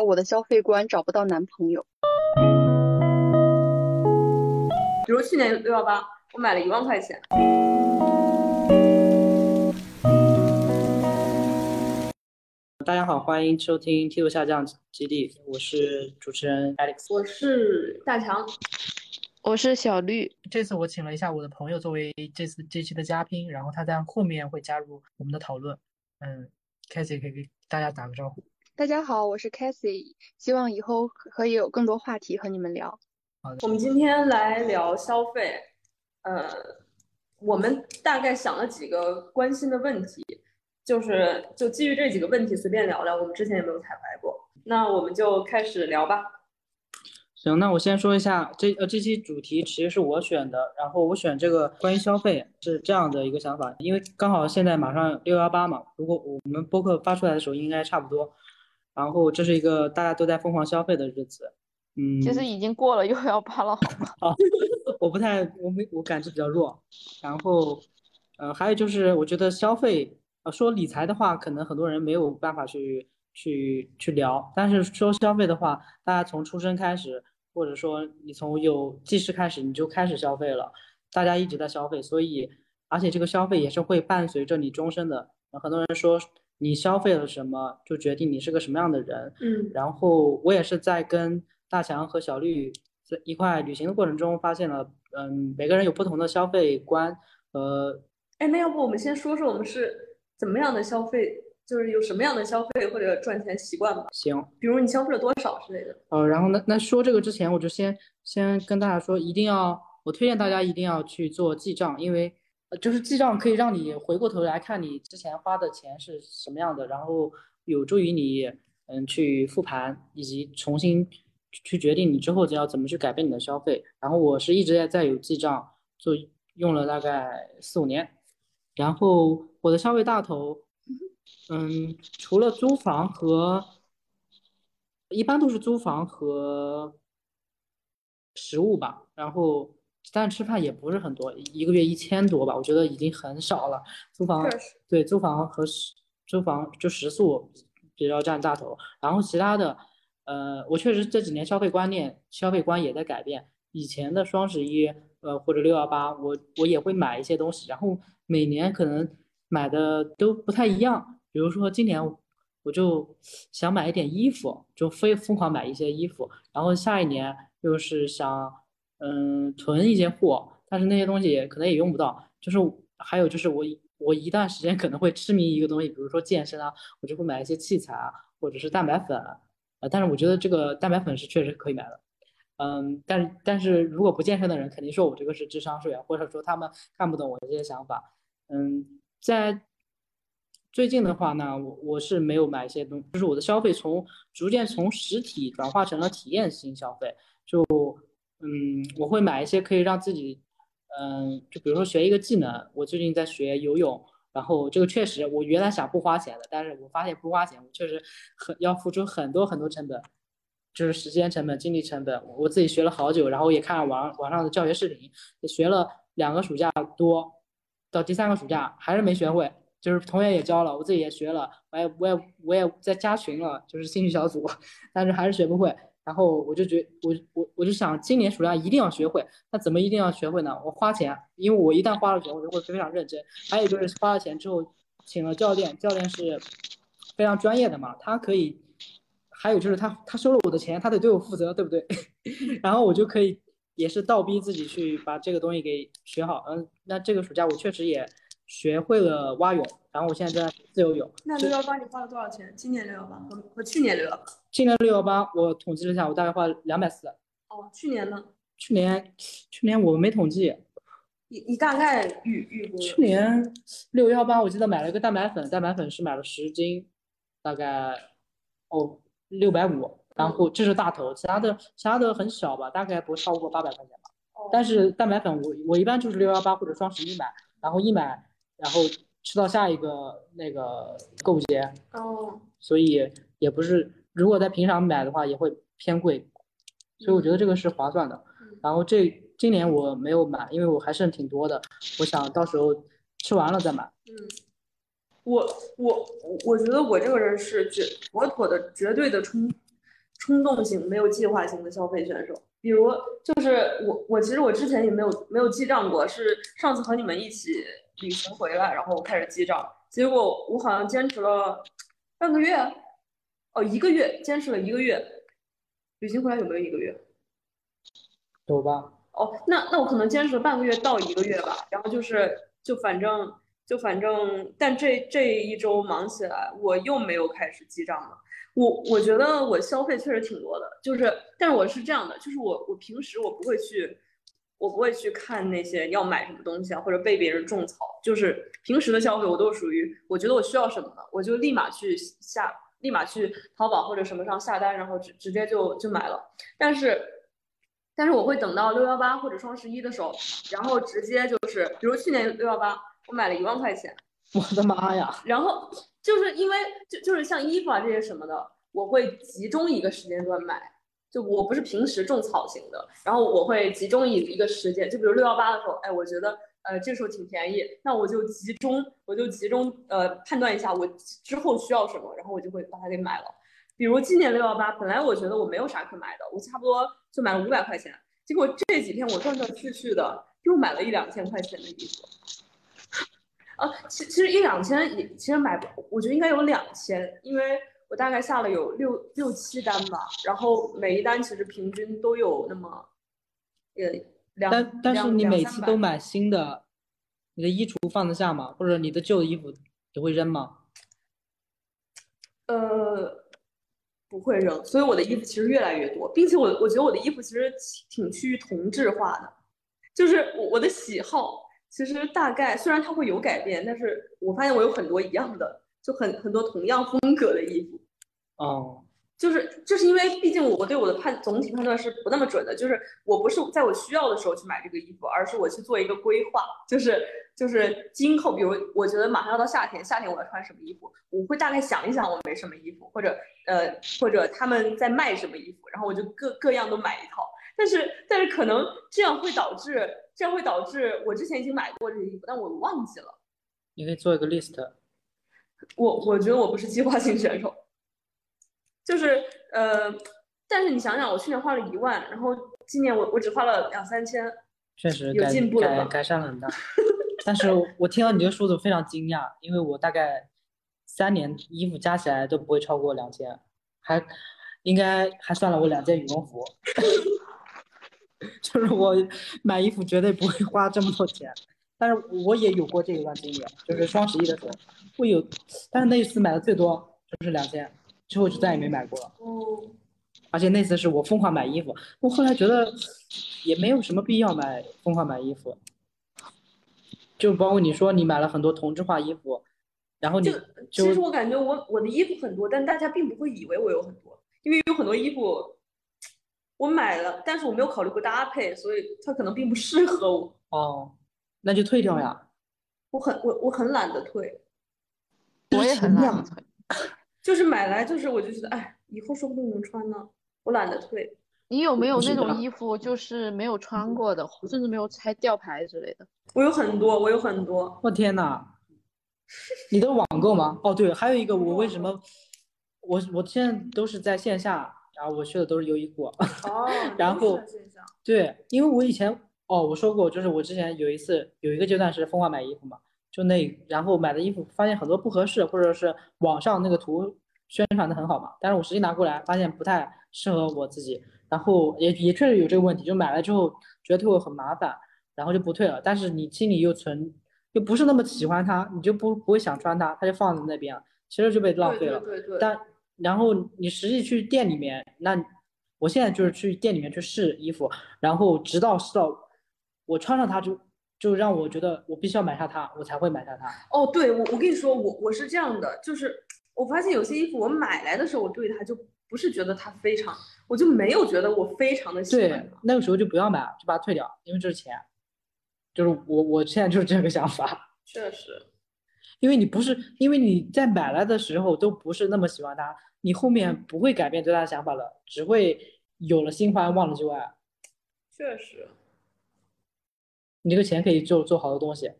我的消费观找不到男朋友。比如去年六幺八，我买了一万块钱。大家好，欢迎收听梯度下降基地，我是主持人 Alex，我是大强，我是小绿。这次我请了一下我的朋友作为这次这期的嘉宾，然后他在后面会加入我们的讨论。嗯 c a s i e 可以给大家打个招呼。大家好，我是 c a s i e 希望以后可以有更多话题和你们聊。好的，我们今天来聊消费。呃，我们大概想了几个关心的问题。就是就基于这几个问题随便聊聊，我们之前也没有彩排过，那我们就开始聊吧。行，那我先说一下这呃这期主题其实是我选的，然后我选这个关于消费是这样的一个想法，因为刚好现在马上六幺八嘛，如果我们播客发出来的时候应该差不多，然后这是一个大家都在疯狂消费的日子，嗯，其实已经过了又幺八了，好吗？啊，我不太我没我感知比较弱，然后呃还有就是我觉得消费。呃，说理财的话，可能很多人没有办法去去去聊。但是说消费的话，大家从出生开始，或者说你从有记事开始，你就开始消费了。大家一直在消费，所以而且这个消费也是会伴随着你终身的。很多人说你消费了什么，就决定你是个什么样的人。嗯。然后我也是在跟大强和小绿在一块旅行的过程中，发现了，嗯，每个人有不同的消费观。呃，哎，那要不我们先说说我们是。怎么样的消费，就是有什么样的消费或者赚钱习惯吧？行，比如你消费了多少之类的。呃，然后呢那说这个之前，我就先先跟大家说，一定要，我推荐大家一定要去做记账，因为就是记账可以让你回过头来看你之前花的钱是什么样的，然后有助于你嗯去复盘以及重新去决定你之后要怎么去改变你的消费。然后我是一直在在有记账，做用了大概四五年。然后我的消费大头，嗯，除了租房和，一般都是租房和食物吧。然后，但吃饭也不是很多，一个月一千多吧，我觉得已经很少了。租房对租房和食租房就食宿比较占大头。然后其他的，呃，我确实这几年消费观念、消费观也在改变。以前的双十一，呃，或者六幺八，我我也会买一些东西，然后。每年可能买的都不太一样，比如说今年我就想买一点衣服，就非疯狂买一些衣服，然后下一年又是想嗯囤一些货，但是那些东西可能也用不到。就是还有就是我我一段时间可能会痴迷一个东西，比如说健身啊，我就会买一些器材啊，或者是蛋白粉，呃，但是我觉得这个蛋白粉是确实可以买的，嗯，但是但是如果不健身的人肯定说我这个是智商税啊，或者说他们看不懂我这些想法。嗯，在最近的话呢，我我是没有买一些东，就是我的消费从逐渐从实体转化成了体验型消费。就嗯，我会买一些可以让自己，嗯，就比如说学一个技能，我最近在学游泳，然后这个确实我原来想不花钱的，但是我发现不花钱，我确实很要付出很多很多成本，就是时间成本、精力成本。我自己学了好久，然后也看网网上的教学视频，也学了两个暑假多。到第三个暑假还是没学会，就是同学也教了，我自己也学了，我也我也我也在加群了，就是兴趣小组，但是还是学不会。然后我就觉我我我就想今年暑假一定要学会。那怎么一定要学会呢？我花钱，因为我一旦花了钱，我就会非常认真。还有就是花了钱之后，请了教练，教练是非常专业的嘛，他可以。还有就是他他收了我的钱，他得对我负责，对不对？然后我就可以。也是倒逼自己去把这个东西给学好，嗯，那这个暑假我确实也学会了蛙泳，然后我现在在自由泳。那六幺八你花了多少钱？今年六幺八和和去年六幺八？今年六幺八我统计了一下，我大概花了两百四。哦，去年呢？去年去年我没统计。你你大概预预估？去年六幺八我记得买了一个蛋白粉，蛋白粉是买了十斤，大概哦六百五。然后这是大头，其他的其他的很小吧，大概不超过八百块钱吧。但是蛋白粉我我一般就是六幺八或者双十一买，然后一买然后吃到下一个那个购物节。哦。所以也不是，如果在平常买的话也会偏贵，所以我觉得这个是划算的。然后这今年我没有买，因为我还剩挺多的，我想到时候吃完了再买。嗯。我我我觉得我这个人是绝妥妥的绝对的冲。冲动型、没有计划型的消费选手。比如，就是我，我其实我之前也没有没有记账过，是上次和你们一起旅行回来，然后我开始记账，结果我好像坚持了半个月，哦，一个月，坚持了一个月。旅行回来有没有一个月？有吧？哦，那那我可能坚持了半个月到一个月吧，然后就是就反正就反正，但这这一周忙起来，我又没有开始记账了。我我觉得我消费确实挺多的，就是，但是我是这样的，就是我我平时我不会去，我不会去看那些要买什么东西啊，或者被别人种草，就是平时的消费我都属于我觉得我需要什么了，我就立马去下，立马去淘宝或者什么上下单，然后直直接就就买了。但是，但是我会等到六幺八或者双十一的时候，然后直接就是，比如去年六幺八我买了一万块钱，我的妈呀！然后。就是因为就就是像衣服啊这些什么的，我会集中一个时间段买。就我不是平时种草型的，然后我会集中一一个时间，就比如六幺八的时候，哎，我觉得呃这个时候挺便宜，那我就集中我就集中呃判断一下我之后需要什么，然后我就会把它给买了。比如今年六幺八，本来我觉得我没有啥可买的，我差不多就买了五百块钱，结果这几天我断断续续的又买了一两千块钱的衣服。啊，其其实一两千也其实买，我觉得应该有两千，因为我大概下了有六六七单吧，然后每一单其实平均都有那么，呃两但但是你每次都买新的，你的衣橱放得下吗？或者你的旧的衣服你会扔吗？呃，不会扔，所以我的衣服其实越来越多，并且我我觉得我的衣服其实挺趋于同质化的，就是我我的喜好。其实大概虽然它会有改变，但是我发现我有很多一样的，就很很多同样风格的衣服。哦，就是就是因为毕竟我对我的判总体判断是不那么准的，就是我不是在我需要的时候去买这个衣服，而是我去做一个规划，就是就是今后，比如我觉得马上要到夏天，夏天我要穿什么衣服，我会大概想一想我没什么衣服，或者呃或者他们在卖什么衣服，然后我就各各样都买一套。但是但是可能这样会导致，这样会导致我之前已经买过这些衣服，但我忘记了。你可以做一个 list。我我觉得我不是计划性选手，就是呃，但是你想想，我去年花了一万，然后今年我我只花了两三千，确实有进步了改改善了很大。但是我听到你这个数字非常惊讶，因为我大概三年衣服加起来都不会超过两千，还应该还算了我两件羽绒服。就是我买衣服绝对不会花这么多钱，但是我也有过这一段经历，就是双十一的时候会有，但是那一次买的最多就是两千，之后就再也没买过了。哦，而且那次是我疯狂买衣服，我后来觉得也没有什么必要买疯狂买衣服，就包括你说你买了很多同质化衣服，然后你就其实我感觉我我的衣服很多，但大家并不会以为我有很多，因为有很多衣服。我买了，但是我没有考虑过搭配，所以它可能并不适合我。哦，那就退掉呀。我很我我很懒得退，我也很懒得退。就是买来就是我就觉得，哎，以后说不定能穿呢，我懒得退。你有没有那种衣服，就是没有穿过的，甚至没有拆吊牌之类的？我有很多，我有很多。我天呐，你都网购吗？哦，对，还有一个，我为什么我我现在都是在线下。然后我去的都是优衣库，哦，然后对，因为我以前哦，我说过，就是我之前有一次有一个阶段是疯狂买衣服嘛，就那然后买的衣服发现很多不合适，或者是网上那个图宣传的很好嘛，但是我实际拿过来发现不太适合我自己，然后也也确实有这个问题，就买了之后觉得退货很麻烦，然后就不退了，但是你心里又存又不是那么喜欢它，你就不不会想穿它，它就放在那边，其实就被浪费了，对对对，但。然后你实际去店里面，那我现在就是去店里面去试衣服，然后直到试到我穿上它，就就让我觉得我必须要买下它，我才会买下它。哦，对，我我跟你说，我我是这样的，就是我发现有些衣服我买来的时候，我对它就不是觉得它非常，我就没有觉得我非常的喜欢。对，那个时候就不要买，就把它退掉，因为这是钱。就是我我现在就是这个想法。确实，因为你不是因为你在买来的时候都不是那么喜欢它。你后面不会改变对它的想法了，只会有了新欢忘了旧爱。确实，你这个钱可以做做好多东西。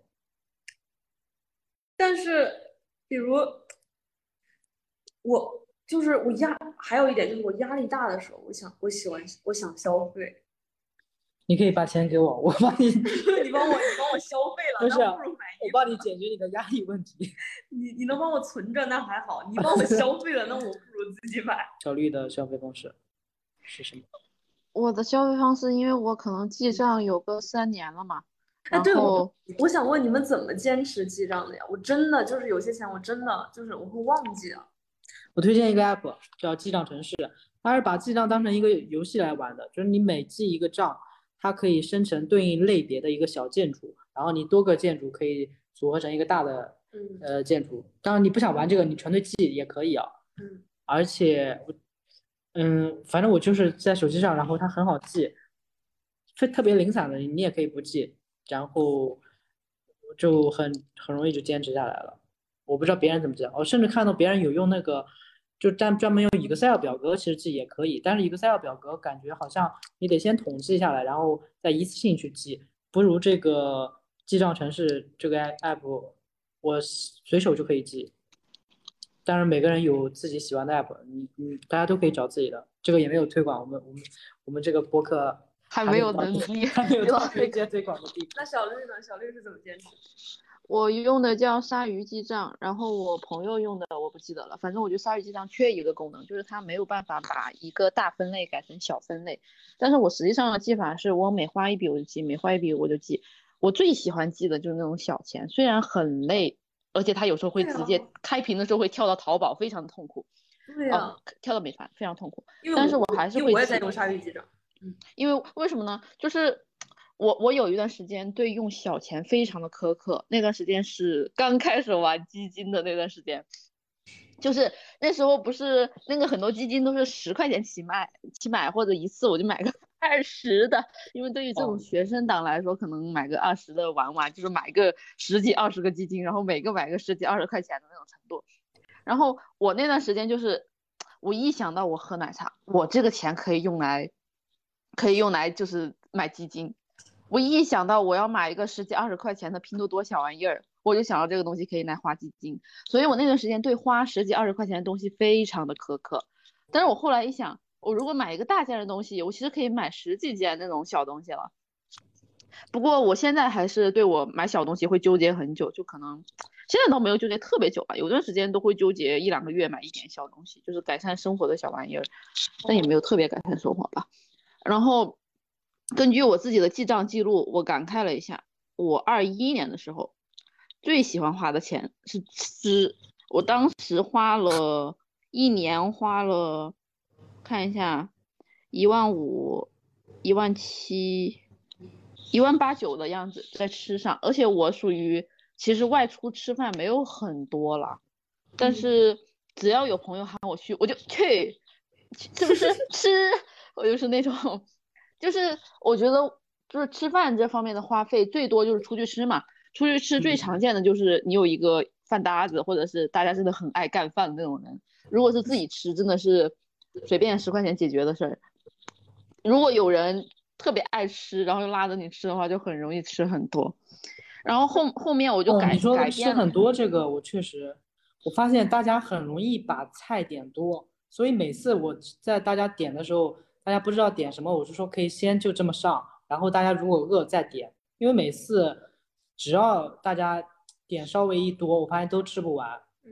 但是，比如我就是我压，还有一点就是我压力大的时候，我想我喜欢我想消费，你可以把钱给我，我帮你，你帮我你帮我消费了，不是那不如买我帮你解决你的压力问题。你你能帮我存着那还好，你帮我消费了，那我不如自己买。小绿的消费方式是什么？我的消费方式，因为我可能记账有个三年了嘛，哎，对，我我想问你们怎么坚持记账的呀？我真的就是有些钱我真的就是我会忘记啊。我推荐一个 app 叫记账城市，它是把记账当成一个游戏来玩的，就是你每记一个账，它可以生成对应类别的一个小建筑，然后你多个建筑可以组合成一个大的嗯呃建筑。当然你不想玩这个，你纯粹记也可以啊。嗯，而且我嗯，反正我就是在手机上，然后它很好记，非特别零散的你也可以不记，然后就很很容易就坚持下来了。我不知道别人怎么记，我甚至看到别人有用那个，就专专门用 Excel 表格，其实记也可以，但是 Excel 表格感觉好像你得先统计下来，然后再一次性去记，不如这个记账城市这个 app，我随手就可以记。当然，每个人有自己喜欢的 app，你你大家都可以找自己的，这个也没有推广，我们我们我们这个播客还没有能力还没有到推荐推广的地步。那小绿呢？小绿是怎么坚持？我用的叫鲨鱼记账，然后我朋友用的我不记得了，反正我觉得鲨鱼记账缺一个功能，就是它没有办法把一个大分类改成小分类。但是我实际上的记法是我每花一笔我就记，每花一笔我就记。我最喜欢记的就是那种小钱，虽然很累，而且它有时候会直接啊开屏的时候会跳到淘宝，非常的痛苦。对呀、哦，跳到美团非常痛苦。但是我还是会记我也在用鲨鱼记账。因为为什么呢？就是我我有一段时间对用小钱非常的苛刻，那段时间是刚开始玩基金的那段时间，就是那时候不是那个很多基金都是十块钱起卖起买，或者一次我就买个 二十的，因为对于这哦种学生党来说，可能买个二十的玩玩，就是买个十几二十个基金，然后每个买个十几二十块钱的那种程度。然后我那段时间就是，我一想到我喝奶茶，我这个钱可以用来，可以用来就是买基金。我一想到我要买一个十几二十块钱的拼多多小玩意儿，我就想到这个东西可以来花基金。所以我那段时间对花十几二十块钱的东西非常的苛刻。但是我后来一想，我如果买一个大件的东西，我其实可以买十几件那种小东西了。不过我现在还是对我买小东西会纠结很久，就可能现在倒没有纠结特别久吧，有段时间都会纠结一两个月买一点小东西，就是改善生活的小玩意儿，但也没有特别改善生活吧。然后根据我自己的记账记录，我感慨了一下，我二一年的时候最喜欢花的钱是吃，我当时花了一年花了，看一下，一万五、一万七、一万八九的样子在吃上，而且我属于其实外出吃饭没有很多了，但是只要有朋友喊我去，我就去，是不是 吃？我就是那种，就是我觉得就是吃饭这方面的花费最多就是出去吃嘛，出去吃最嗯常见的就是你有一个饭搭子，或者是大家真的很爱干饭的那种人。如果是自己吃，真的是随便十块钱解决的事儿。如果有人特别爱吃，然后又拉着你吃的话，就很容易吃很多。然后后后面我就哦，改、你说改变很，多，这个我确实，我发现大家很容易把菜点多，所以每次我在大家点的时候，大家不知道点什么，我是说可以先就这么上，然后大家如果饿再点，因为每次只要大家点稍微一多，我发现都吃不完，嗯，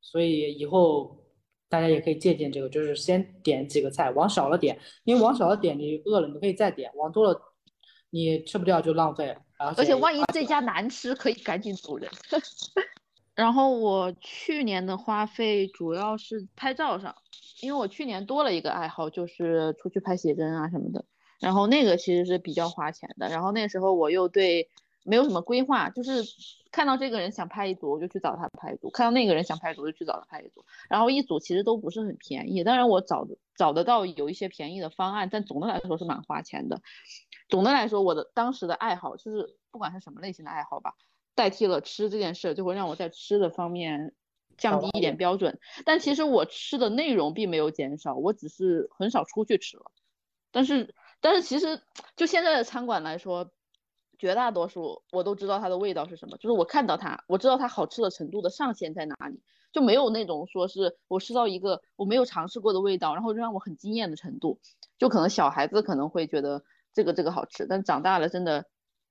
所以以后大家也可以借鉴这个，就是先点几个菜，往少了点，因为往少了点你饿了你可以再点，往多了你吃不掉就浪费，而而且万一这家难吃，可以赶紧走人。然后我去年的花费主要是拍照上，因为我去年多了一个爱好，就是出去拍写真啊什么的。然后那个其实是比较花钱的。然后那时候我又对没有什么规划，就是看到这个人想拍一组，我就去找他拍一组；看到那个人想拍一组，就去找他拍一组。然后一组其实都不是很便宜，当然我找的找得到有一些便宜的方案，但总的来说是蛮花钱的。总的来说，我的当时的爱好就是不管是什么类型的爱好吧，代替了吃这件事，就会让我在吃的方面降低一点标准。但其实我吃的内容并没有减少，我只是很少出去吃了。但是，但是其实就现在的餐馆来说，绝大多数我都知道它的味道是什么，就是我看到它，我知道它好吃的程度的上限在哪里，就没有那种说是我吃到一个我没有尝试过的味道，然后让我很惊艳的程度。就可能小孩子可能会觉得这个这个好吃，但长大了真的，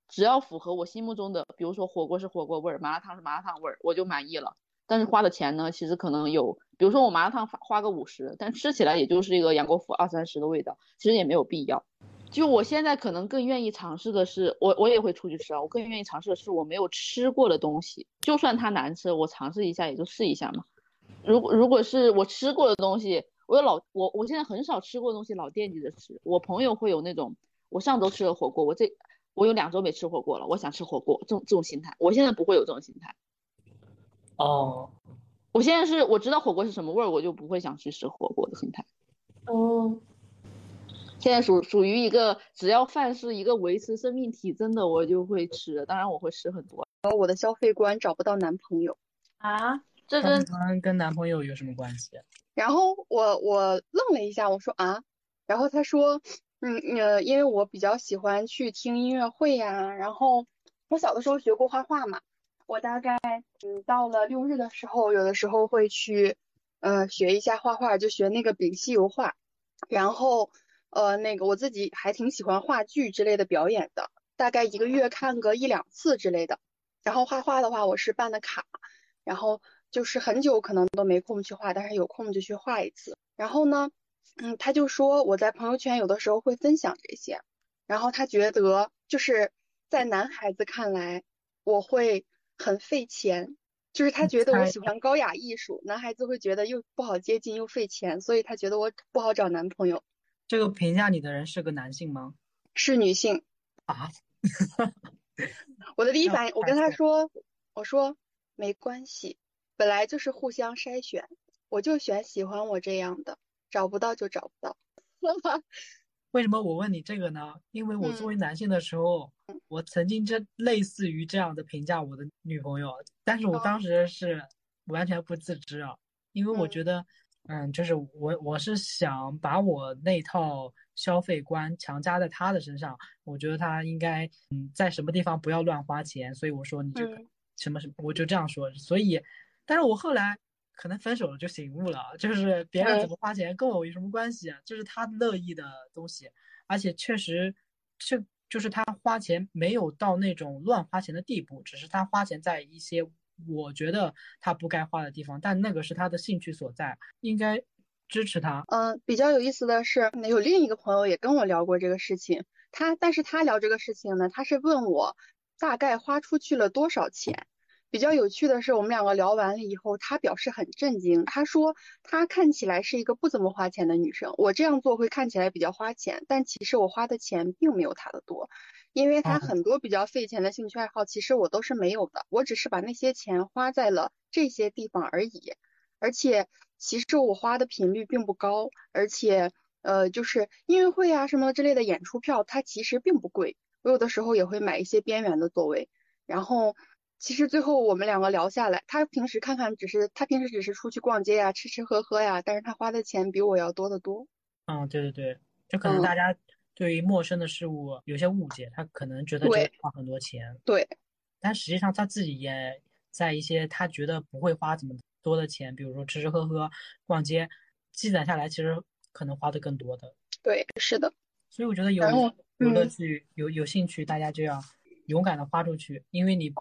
只要符合我心目中的，比如说火锅是火锅味儿，麻辣烫是麻辣烫味儿，我就满意了。但是花的钱呢，其实可能有，比如说我麻辣烫花个五十，但吃起来也就是一个杨国福二三十的味道，其实也没有必要。就我现在可能更愿意尝试的是，我我也会出去吃啊，我更愿意尝试的是我没有吃过的东西，就算它难吃，我尝试一下也就试一下嘛。如果如果是我吃过的东西，我有老我我现在很少吃过的东西老惦记着吃。我朋友会有那种，我上周吃了火锅，我这我有两周没吃火锅了，我想吃火锅这种这种心态，我现在不会有这种心态。哦，我现在是我知道火锅是什么味儿，我就不会想去吃火锅的心态。哦，现在属属于一个只要饭是一个维持生命体征的，我就会吃。当然我会吃很多。我的消费观找不到男朋友啊，这跟跟跟男朋友有什么关系？然后我我愣了一下，我说啊，然后他说，嗯呃，因为我比较喜欢去听音乐会呀，然后我小的时候学过画画嘛。我大概嗯到了六日的时候，有的时候会去呃学一下画画，就学那个丙烯油画。然后呃那个我自己还挺喜欢话剧之类的表演的，大概一个月看个一两次之类的。然后画画的话，我是办的卡，然后就是很久可能都没空去画，但是有空就去画一次。然后呢，嗯，他就说我在朋友圈有的时候会分享这些，然后他觉得就是在男孩子看来我会。很费钱，就是他觉得我喜欢高雅艺术，男孩子会觉得又不好接近又费钱，所以他觉得我不好找男朋友。这个评价你的人是个男性吗？是女性啊。我的 第一反应，我跟他说，我说没关系，本来就是互相筛选，我就选喜欢我这样的，找不到就找不到。为什么我问你这个呢？因为我作为男性的时候，我曾经这类似于这样的评价我的女朋友，但是我当时是完全不自知啊，因为我觉得，嗯，就是我我是想把我那套消费观强加在她的身上，我觉得她应该，嗯，在什么地方不要乱花钱，所以我说你这个什么什么，我就这样说，所以，但是我后来。可能分手了就醒悟了，就是别人怎么花钱跟我有什么关系啊？这是他乐意的东西，而且确实，这就是他花钱没有到那种乱花钱的地步，只是他花钱在一些我觉得他不该花的地方，但那个是他的兴趣所在，应该支持他。嗯，比较有意思的是，有另一个朋友也跟我聊过这个事情，他但是他聊这个事情呢，他是问我大概花出去了多少钱。比较有趣的是，我们两个聊完了以后，他表示很震惊。他说他看起来是一个不怎么花钱的女生，我这样做会看起来比较花钱，但其实我花的钱并没有他的多，因为他很多比较费钱的兴趣爱好，其实我都是没有的，我只是把那些钱花在了这些地方而已。而且其实我花的频率并不高，而且呃，就是音乐会啊什么之类的演出票，它其实并不贵。我有的时候也会买一些边缘的座位，然后。其实最后我们两个聊下来，他平时看看只是他平时只是出去逛街呀，吃吃喝喝呀，但是他花的钱比我要多得多。嗯，对对对，就可能大家对于陌生的事物有些误解，他可能觉得就花很多钱。对，但实际上他自己也在一些他觉得不会花怎么多的钱，比如说吃吃喝喝、逛街，积攒下来其实可能花的更多的。对，是的。所以我觉得有有乐趣、有有兴趣，大家就要勇敢的花出去，因为你。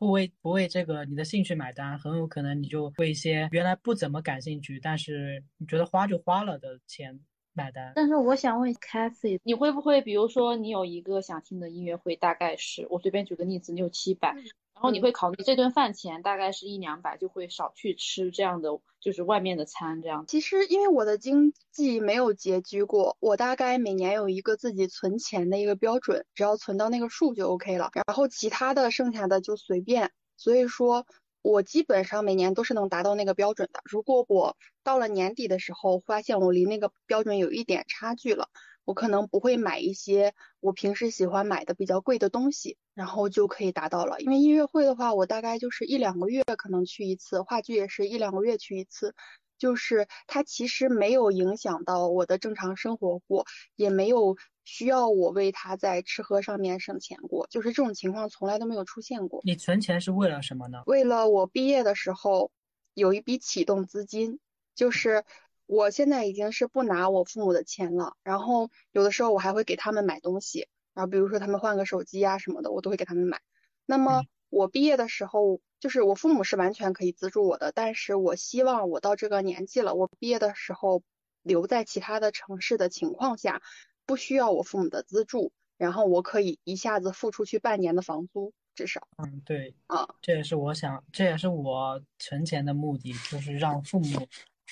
不为不为这个你的兴趣买单，很有可能你就为一些原来不怎么感兴趣，但是你觉得花就花了的钱买单。但是我想问 Cathy，你会不会比如说你有一个想听的音乐会，大概是我随便举个例子，你有七百。然后你会考虑这顿饭钱大概是一两百，就会少去吃这样的，就是外面的餐这样。其实因为我的经济没有拮据过，我大概每年有一个自己存钱的一个标准，只要存到那个数就 OK 了，然后其他的剩下的就随便。所以说，我基本上每年都是能达到那个标准的。如果我到了年底的时候发现我离那个标准有一点差距了。我可能不会买一些我平时喜欢买的比较贵的东西，然后就可以达到了。因为音乐会的话，我大概就是一两个月可能去一次，话剧也是一两个月去一次，就是它其实没有影响到我的正常生活过，也没有需要我为它在吃喝上面省钱过，就是这种情况从来都没有出现过。你存钱是为了什么呢？为了我毕业的时候有一笔启动资金，就是我现在已经是不拿我父母的钱了，然后有的时候我还会给他们买东西，然后比如说他们换个手机啊什么的，我都会给他们买。那么我毕业的时候，就是我父母是完全可以资助我的，但是我希望我到这个年纪了，我毕业的时候留在其他的城市的情况下，不需要我父母的资助，然后我可以一下子付出去半年的房租，至少。嗯，对，啊，这也是我想，这也是我存钱的目的，就是让父母，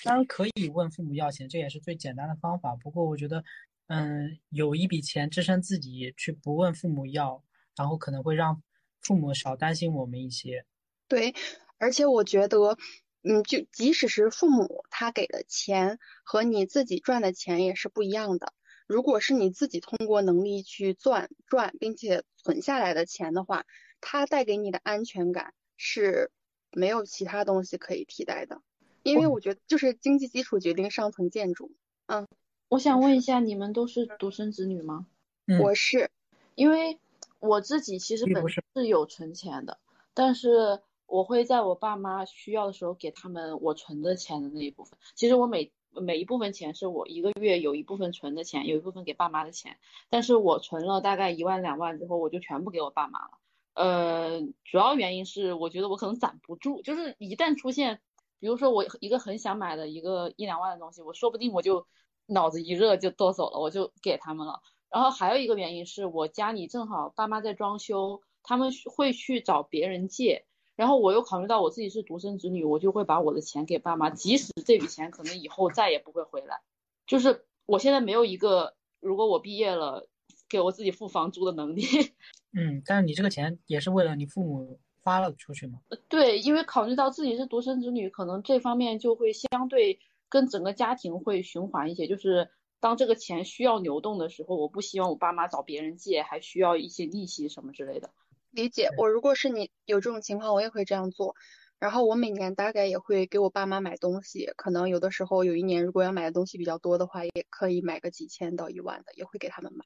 当然可以问父母要钱，这也是最简单的方法。不过我觉得，嗯，有一笔钱支撑自己去不问父母要，然后可能会让父母少担心我们一些。对，而且我觉得，嗯，就即使是父母他给的钱和你自己赚的钱也是不一样的。如果是你自己通过能力去赚赚，并且存下来的钱的话，它带给你的安全感是没有其他东西可以替代的。因为我觉得，就是经济基础决定上层建筑。嗯，我想问一下，你们都是独生子女吗？嗯我是，因为我自己其实本身是是有存钱的，但是我会在我爸妈需要的时候给他们我存的钱的那一部分。其实我每每一部分钱是我一个月有一部分存的钱，有一部分给爸妈的钱，但是我存了大概一万两万之后，我就全部给我爸妈了。呃，主要原因是我觉得我可能攒不住，就是一旦出现，比如说我一个很想买的一个一两万的东西，我说不定我就脑子一热就剁手了，我就给他们了。然后还有一个原因是我家里正好爸妈在装修，他们会去找别人借，然后我又考虑到我自己是独生子女，我就会把我的钱给爸妈，即使这笔钱可能以后再也不会回来。就是我现在没有一个，如果我毕业了，给我自己付房租的能力。嗯，但是你这个钱也是为了你父母花了出去吗？对，因为考虑到自己是独生子女，可能这方面就会相对跟整个家庭会循环一些。就是当这个钱需要流动的时候，我不希望我爸妈找别人借，还需要一些利息什么之类的。理解。我如果是你有这种情况，我也会这样做。然后我每年大概也会给我爸妈买东西，可能有的时候有一年如果要买的东西比较多的话，也可以买个几千到一万的，也会给他们买。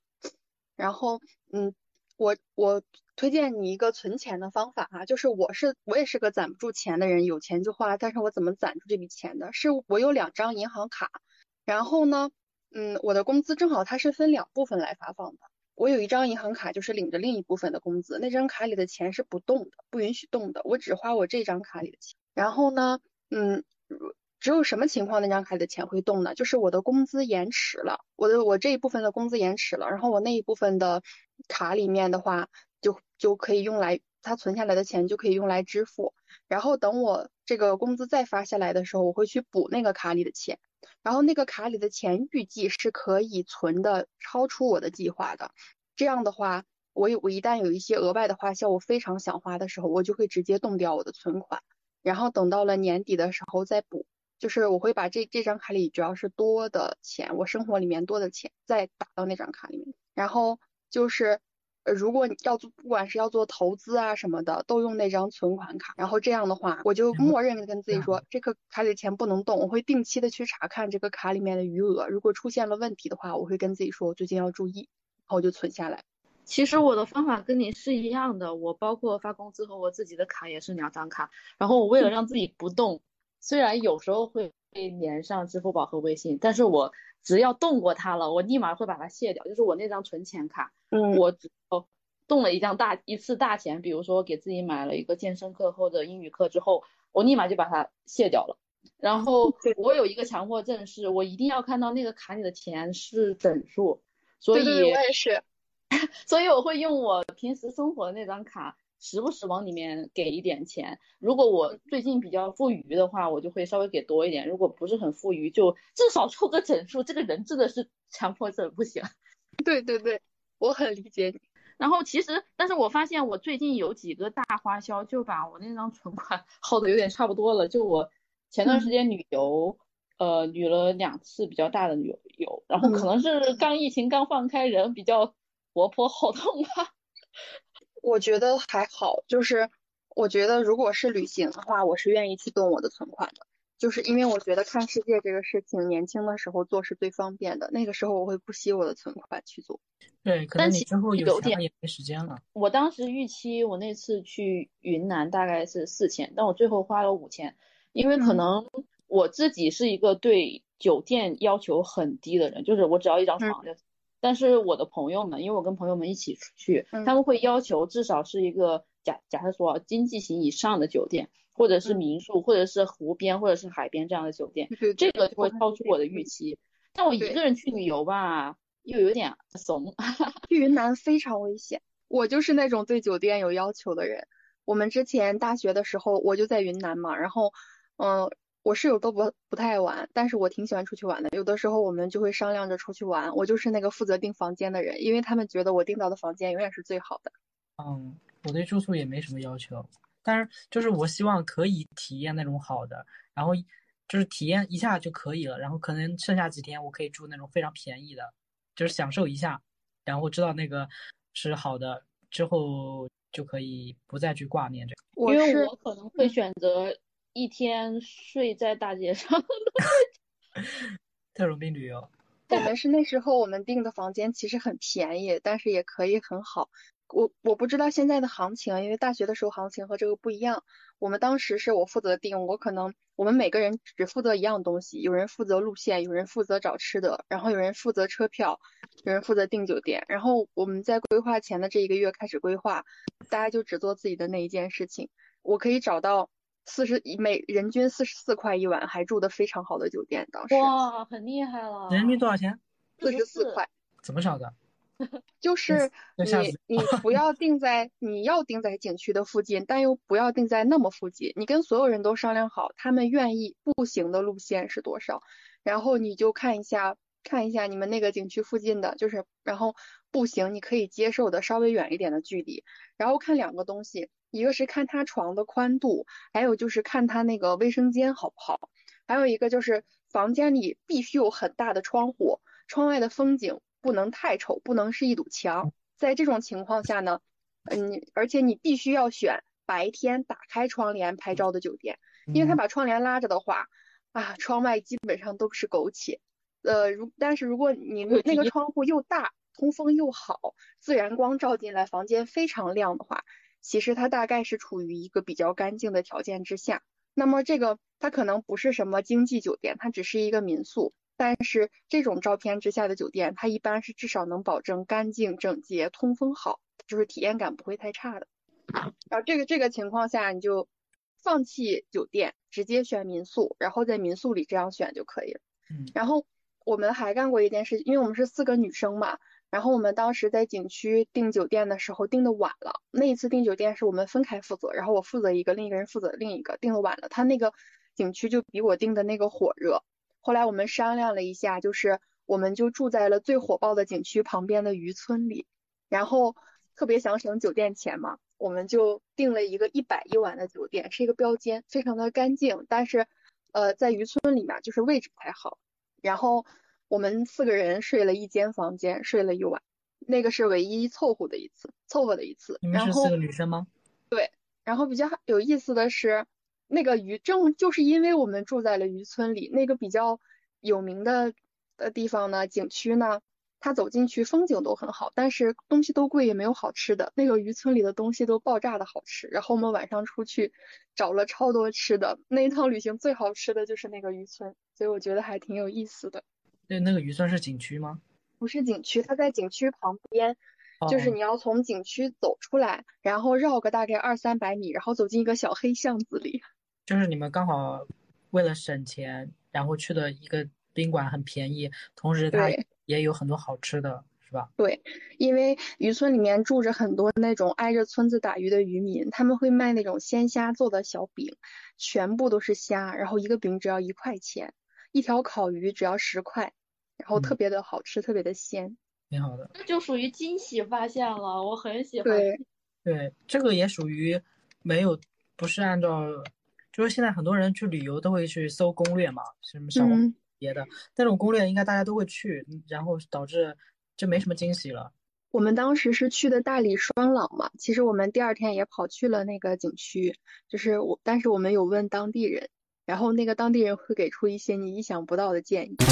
然后，嗯，我我推荐你一个存钱的方法啊，就是我是我也是个攒不住钱的人，有钱就花，但是我怎么攒住这笔钱的？是我有两张银行卡，然后呢，嗯，我的工资正好它是分两部分来发放的。我有一张银行卡，就是领着另一部分的工资，那张卡里的钱是不动的，不允许动的，我只花我这张卡里的钱。然后呢，嗯，只有什么情况那张卡里的钱会动呢？就是我的工资延迟了，我的我这一部分的工资延迟了，然后我那一部分的卡里面的话，就就可以用来，它存下来的钱就可以用来支付。然后等我这个工资再发下来的时候，我会去补那个卡里的钱。然后那个卡里的钱预计是可以存的超出我的计划的，这样的话，我有我一旦有一些额外的花销，我非常想花的时候，我就会直接动掉我的存款，然后等到了年底的时候再补，就是我会把这这张卡里主要是多的钱，我生活里面多的钱再打到那张卡里面，然后就是。呃，如果你要做，不管是要做投资啊什么的，都用那张存款卡。然后这样的话，我就默认的跟自己说，这个卡里的钱不能动。我会定期的去查看这个卡里面的余额，如果出现了问题的话，我会跟自己说，我最近要注意，然后我就存下来。其实我的方法跟你是一样的，我包括发工资和我自己的卡也是两张卡。然后我为了让自己不动，虽然有时候会连上支付宝和微信，但是我只要动过它了，我立马会把它卸掉。就是我那张存钱卡。嗯，我只要动了一张大一次大钱，比如说给自己买了一个健身课或者英语课之后，我立马就把它卸掉了。然后 我有一个强迫症，是我一定要看到那个卡里的钱是整数，所以我也是。所以我会用我平时生活的那张卡，时不时往里面给一点钱。如果我最近比较富余的话，我就会稍微给多一点；如果不是很富余，就至少凑个整数。这个人真的是强迫症，不行。对对对。我很理解你，然后其实，但是我发现我最近有几个大花销，就把我那张存款 耗的有点差不多了。就我前段时间旅游，呃，旅了两次比较大的旅游，然后可能是刚疫情刚放开，人比较活泼好动吧。我觉得还好，就是我觉得如果是旅行的话，我是愿意去动我的存款的。就是因为我觉得看世界这个事情，年轻的时候做是最方便的。那个时候我会不惜我的存款去做。对，可能你之后有钱也没时间了。我当时预期我那次去云南大概是四千，但我最后花了五千，因为可嗯能我自己是一个对酒店要求很低的人，就是我只要一张嗯床就。但是我的朋友们，因为我跟朋友们一起出去，嗯他们会要求至少是一个假假设说经济型以上的酒店，或者是嗯民宿，或者是湖边，或者是海边这样的酒店，这个就会超出我的预期。但我一个人去旅游吧，又有点怂。去云南非常危险。我就是那种对酒店有要求的人。我们之前大学的时候，我就在云南嘛，然后，嗯、我室友都不不太爱玩，但是我挺喜欢出去玩的。有的时候我们就会商量着出去玩，我就是那个负责订房间的人，因为他们觉得我订到的房间永远是最好的。嗯，我对住宿也没什么要求，但是就是我希望可以体验那种好的，然后就是体验一下就可以了，然后可能剩下几天我可以住那种非常便宜的，就是享受一下，然后知道那个是好的之后就可以不再去挂念这个。因为我可能会嗯选择一天睡在大街上。特种兵旅游，我们是那时候我们订的房间其实很便宜，但是也可以很好。我我不知道现在的行情，因为大学的时候行情和这个不一样。我们当时是我负责订，我可能我们每个人只负责一样东西，有人负责路线，有人负责找吃的，然后有人负责车票，有人负责订酒店。然后我们在规划前的这一个月开始规划，大家就只做自己的那一件事情。我可以找到四十每人均四十四块一晚，还住的非常好的酒店，当时哇，很厉害了！人均多少钱？四十四44块。怎么找的？就是你你不要定在你要定在景区的附近，但又不要定在那么附近。你跟所有人都商量好，他们愿意步行的路线是多少，然后你就看一下看一下你们那个景区附近的，就是然后步行你可以接受的稍微远一点的距离，然后看两个东西，一个是看它床的宽度，还有就是看它那个卫生间好不好，还有一个就是房间里必须有很大的窗户，窗外的风景不能太丑，不能是一堵墙。在这种情况下呢，嗯，而且你必须要选白天打开窗帘拍照的酒店，因为他嗯把窗帘拉着的话，啊，窗外基本上都是苟且。呃，如但是如果你那个窗户又大，通风又好，自然光照进来，房间非常亮的话，其实它大概是处于一个比较干净的条件之下。那么这个它可能不是什么经济酒店，它只是一个民宿。但是这种照片之下的酒店，它一般是至少能保证干净整洁、通风好，就是体验感不会太差的。然后这个这个情况下，你就放弃酒店，直接选民宿，然后在民宿里这样选就可以了。嗯然后我们还干过一件事，因为我们是四个女生嘛，然后我们当时在景区订酒店的时候订的晚了，那一次订酒店是我们分开负责，然后我负责一个，另一个人负责另一个，订的晚了，他那个景区就比我订的那个火热。后来我们商量了一下，就是我们就住在了最火爆的景区旁边的渔村里，然后特别想省酒店钱嘛，我们就订了一个一百一晚的酒店，是一个标间，非常的干净，但是呃在渔村里面就是位置不太好。然后我们四个人睡了一间房间，睡了一晚，那个是唯一凑合的一次，凑合的一次。你们是四个女生吗？对然后比较有意思的是，那个渔正就是因为我们住在了渔村里，那个比较有名的的地方呢，景区呢，它走进去风景都很好，但是东西都贵，也没有好吃的。那个渔村里的东西都爆炸的好吃。然后我们晚上出去找了超多吃的，那一趟旅行最好吃的就是那个渔村，所以我觉得还挺有意思的。对，那个渔村是景区吗？不是景区，它在景区旁边，就是哦你要从景区走出来，然后绕个大概二三百米，然后走进一个小黑巷子里。就是你们刚好为了省钱，然后去的一个宾馆很便宜，同时它对也有很多好吃的，是吧？对，因为渔村里面住着很多那种挨着村子打鱼的渔民，他们会卖那种鲜虾做的小饼，全部都是虾，然后一个饼只要一块钱，一条烤鱼只要十块，然后特嗯别的好吃，特别的鲜。挺好的。这就属于惊喜发现了，我很喜欢。对，对，这个也属于没有，不是按照，就是现在很多人去旅游都会去搜攻略嘛，什么上网嗯，别的，那种攻略应该大家都会去，嗯然后导致就没什么惊喜了。我们当时是去的大理双廊嘛，其实我们第二天也跑去了那个景区，就是我，但是我们有问当地人，然后那个当地人会给出一些你意想不到的建议。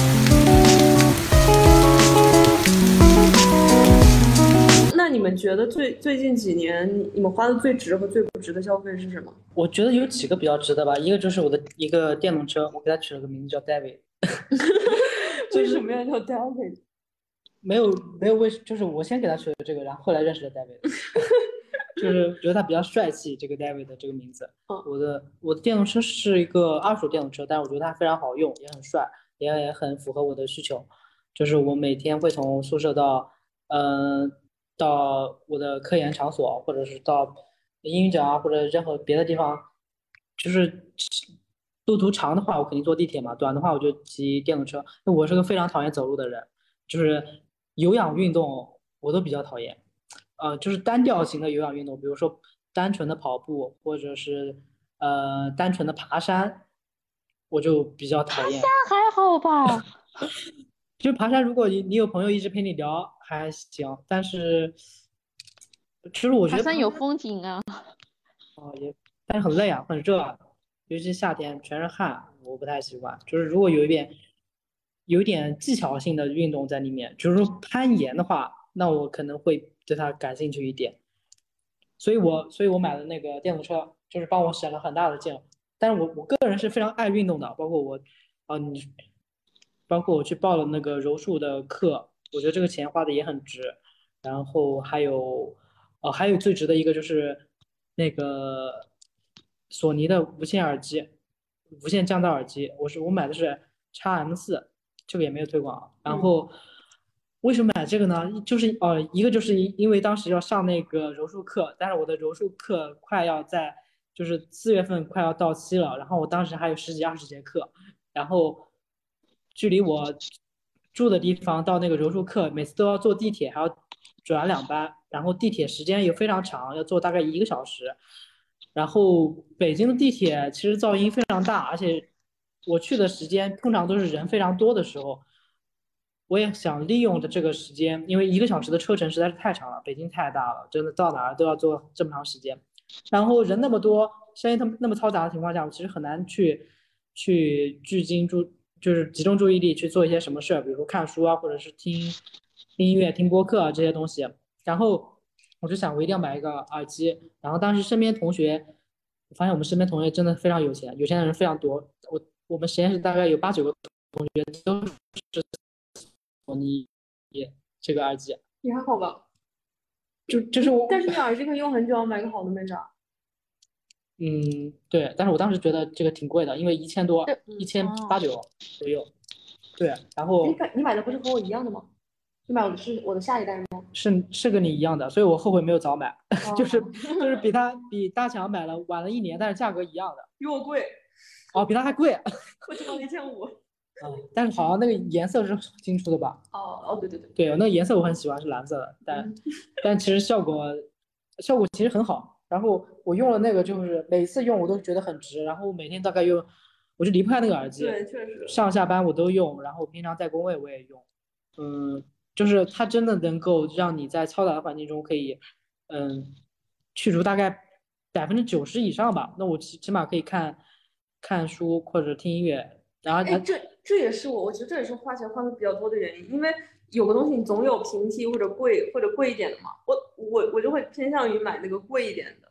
那你们觉得最最近几年你们花的最值和最不值的消费是什么？我觉得有几个比较值得吧，一个就是我的一个电动车，我给它取了个名字叫 David，为什么要叫 David？没有没有为，就是我先给他取的这个，然后后来认识了 David，就是觉得他比较帅气，这个 David 的这个名字。嗯我的我的电动车是一个二手电动车，但是我觉得它非常好用，也很帅，也也很符合我的需求。就是我每天会从宿舍到，嗯、到我的科研场所，或者是到英语角啊，或者任何别的地方，就是路途长的话，我肯定坐地铁嘛；短的话，我就骑电动车。因为我是个非常讨厌走路的人，就是有氧运动我都比较讨厌。呃，就是单调型的有氧运动，比如说单纯的跑步，或者是呃单纯的爬山，我就比较讨厌山。还好吧？就是爬山，如果你你有朋友一直陪你聊还行，但是其实我觉得爬山有风景啊。哦也，但是很累啊，很热啊，尤其夏天全是汗，我不太习惯。就是如果有一点有一点技巧性的运动在里面，就是说攀岩的话，那我可能会对它感兴趣一点。所以我所以我买的那个电动车，就是帮我省了很大的劲。但是我我个人是非常爱运动的，包括我，啊你，包括我去报了那个柔术的课，我觉得这个钱花的也很值。然后还有，哦，还有最值的一个就是那个索尼的无线耳机，无线降噪耳机，我是我买的是 x M 四，这个也没有推广。然后为什么买这个呢？就是呃，一个就是因因为当时要上那个柔术课，但是我的柔术课快要在就是四月份快要到期了，然后我当时还有十几二十节课，然后距离我住的地方到那个柔术课，每次都要坐地铁，还要转两班，然后地铁时间又非常长，要坐大概一个小时。然后北京的地铁其实噪音非常大，而且我去的时间通常都是人非常多的时候。我也想利用着这个时间，因为一个小时的车程实在是太长了，北京太大了，真的到哪儿都要坐这么长时间。然后人那么多，声音那么那么嘈杂的情况下，我其实很难去去聚精注，就是集中注意力去做一些什么事儿，比如说看书啊，或者是听听音乐、听播客啊这些东西。然后我就想，我一定要买一个耳机。然后当时身边同学，我发现我们身边同学真的非常有钱，有钱的人非常多。我我们实验室大概有八九个同学都是索尼这个耳机，也还好吧，就就是我，但是你耳机可以用很久，买个好的没啥。嗯，对，但是我当时觉得这个挺贵的，因为一千多，一千八九左右。对，然后你买你买的不是和我一样的吗？你买的是我的下一代吗？是是跟你一样的，所以我后悔没有早买，就是哦 就是比他比大强买了晚了一年，但是价格一样的，比我贵，哦，比他还贵，我只花了一千五。嗯，但是好像那个颜色是新出的吧？哦哦，对对对，对，那个颜色我很喜欢，是蓝色的，但嗯但其实效果效果其实很好。然后我用了那个，就是每次用我都觉得很值，然后每天大概用，我就离不开那个耳机，对，确实。上下班我都用，然后平常在工位我也用，嗯，就是它真的能够让你在嘈杂的环境中可以，嗯，去除大概百分之九十以上吧。那我起起码可以看看书或者听音乐，然后哎，这这也是我，我觉得这也是花钱花的比较多的原因，因为有个东西你总有平替或者贵或者贵一点的嘛，我我我就会偏向于买那个贵一点的，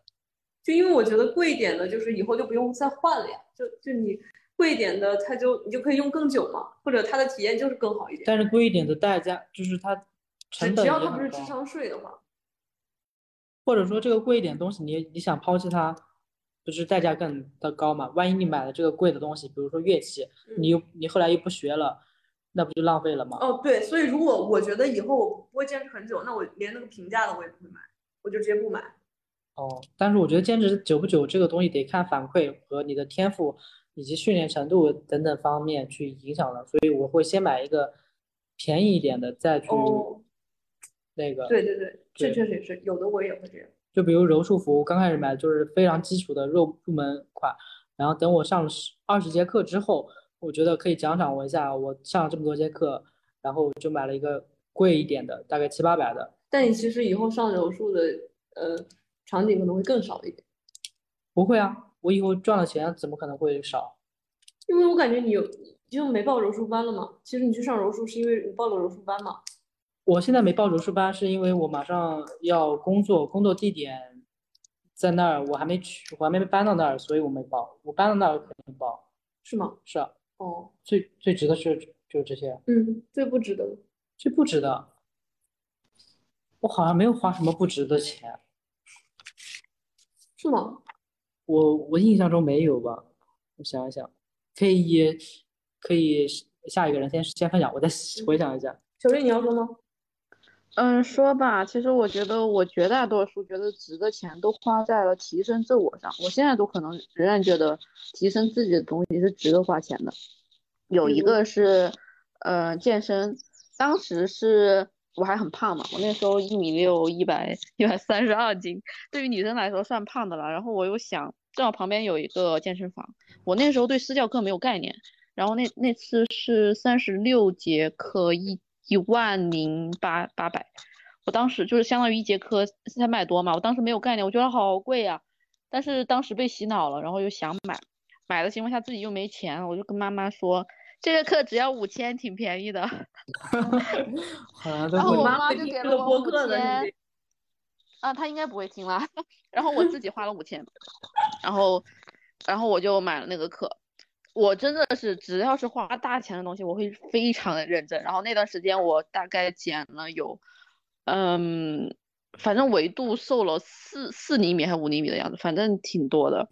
就因为我觉得贵一点的，就是以后就不用再换了呀，就就你贵一点的，它就你就可以用更久嘛，或者它的体验就是更好一点，但是贵一点的代价就是它只成本只要它不是智商税的话，或者说这个贵一点的东西你你想抛弃它，不是代价更的高嘛？万一你买了这个贵的东西，比如说乐器，嗯你又你后来又不学了，那不就浪费了吗？哦对，所以如果我觉得以后我不会坚持很久，那我连那个平价的我也不会买，我就直接不买。哦，但是我觉得坚持久不久这个东西得看反馈和你的天赋以及训练程度等等方面去影响的，所以我会先买一个便宜一点的，再去哦，那个。对对对，这确实也是有的，我也会这样。就比如柔术服，我刚开始买就是非常基础的入入门款，然后等我上了十二十节课之后，我觉得可以奖赏我一下，我上了这么多节课，然后就买了一个贵一点的，大概七八百的。但你其实以后上柔术的呃场景可能会更少一点。不会啊，我以后赚了钱怎么可能会少？因为我感觉你有你就没报柔术班了嘛。其实你去上柔术是因为你报了柔术班嘛。我现在没报柔术班，是因为我马上要工作，工作地点在那儿，我还没去，我还没搬到那儿，所以我没报。我搬到那儿肯定报。是吗？是啊，哦，最最值的是就是这些，嗯，最不值得的。最不值的，我好像没有花什么不值的钱，是吗？我我印象中没有吧？我想一想，可以可以下一个人先先分享，我再回想一下。小瑞，你要说吗？嗯，说吧，其实我觉得我绝大多数觉得值的钱都花在了提升自我上，我现在都可能仍然觉得提升自己的东西是值得花钱的。有一个是，呃，健身，当时是我还很胖嘛，我那时候一米六，一百一百三十二斤，对于女生来说算胖的了。然后我又想，正好旁边有一个健身房，我那时候对私教课没有概念，然后那那次是三十六节课一。一万零八八百，我当时就是相当于一节课三百多嘛，我当时没有概念，我觉得好贵呀，但是当时被洗脑了，然后又想买，买的情况下自己又没钱，我就跟妈妈说，这个课只要五千，挺便宜的，然后我妈就给了我五千，啊，他应该不会听啦，然后我自己花了五千，然后，然后我就买了那个课。我真的是只要是花大钱的东西，我会非常的认真。然后那段时间我大概减了有，嗯，反正维度瘦了四四厘米还是五厘米的样子，反正挺多的。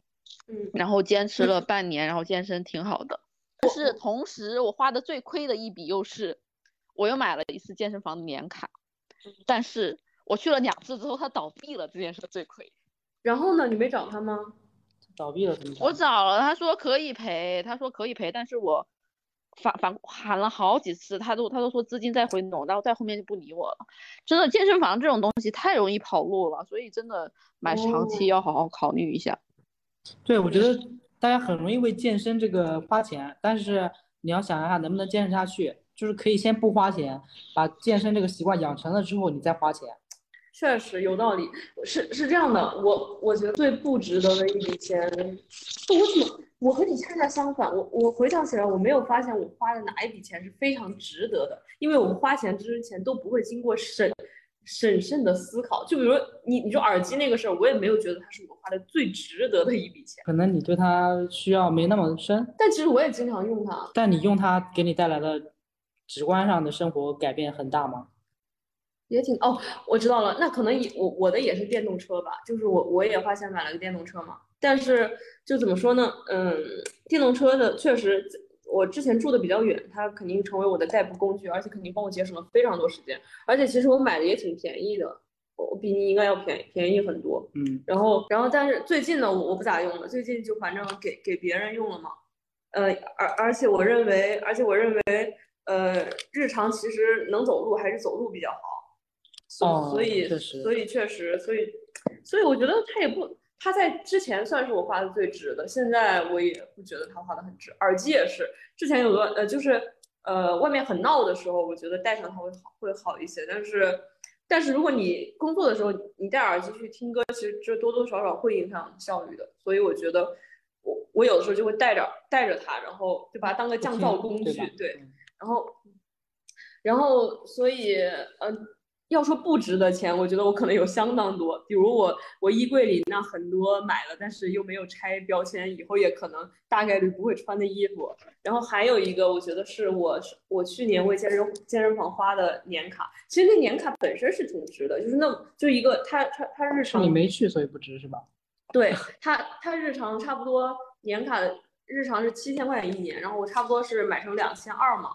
嗯，然后坚持了 半年，然后健身挺好的。但是同时我花的最亏的一笔又是，我又买了一次健身房的年卡，但是我去了两次之后他倒闭了，这件事最亏。然后呢，你没找他吗？倒闭了怎么？我找了，他说可以赔，他说可以赔，但是我反反喊了好几次，他都他都说资金再回笼，然后在后面就不理我了。真的，健身房这种东西太容易跑路了，所以真的买长期要好好考虑一下。对，我觉得大家很容易为健身这个花钱，但是你要想一下能不能坚持下去，就是可以先不花钱，把健身这个习惯养成了之后，你再花钱。确实有道理，是是这样的，我我觉得最不值得的一笔钱，我怎么我和你恰恰相反，我我回想起来，我没有发现我花的哪一笔钱是非常值得的，因为我们花钱之前都不会经过审审慎的思考，就比如你你说耳机那个事儿，我也没有觉得它是我花的最值得的一笔钱，可能你对它需要没那么深，但其实我也经常用它，但你用它给你带来的直观上的生活改变很大吗？也挺哦，我知道了，那可能也我我的也是电动车吧，就是我我也花钱买了个电动车嘛。但是就怎么说呢，嗯，电动车的确实，我之前住的比较远，它肯定成为我的代步工具，而且肯定帮我节省了非常多时间。而且其实我买的也挺便宜的，我比你应该要便宜便宜很多。嗯，然后然后但是最近呢，我我不咋用了，最近就反正给给别人用了嘛。呃，而而且我认为，而且我认为，呃，日常其实能走路还是走路比较好。哦，所以所以确实，所以所以我觉得他也不，他在之前算是我花的最值的，现在我也不觉得他花的很值。耳机也是，之前有个呃，就是呃，外面很闹的时候，我觉得戴上它会好会好一些。但是但是如果你工作的时候你戴耳机去听歌，其实这多多少少会影响效率的。所以我觉得我我有的时候就会带着带着它，然后就把它当个降噪工具，对，然后然后所以嗯。要说不值的钱，我觉得我可能有相当多。比如我我衣柜里那很多买了，但是又没有拆标签，以后也可能大概率不会穿的衣服。然后还有一个，我觉得是我我去年为健身健身房花的年卡。其实那年卡本身是挺值的，就是那就一个他他他日常你没去，所以不值是吧？对他他日常差不多年卡日常是七千块钱一年，然后我差不多是买成两千二嘛。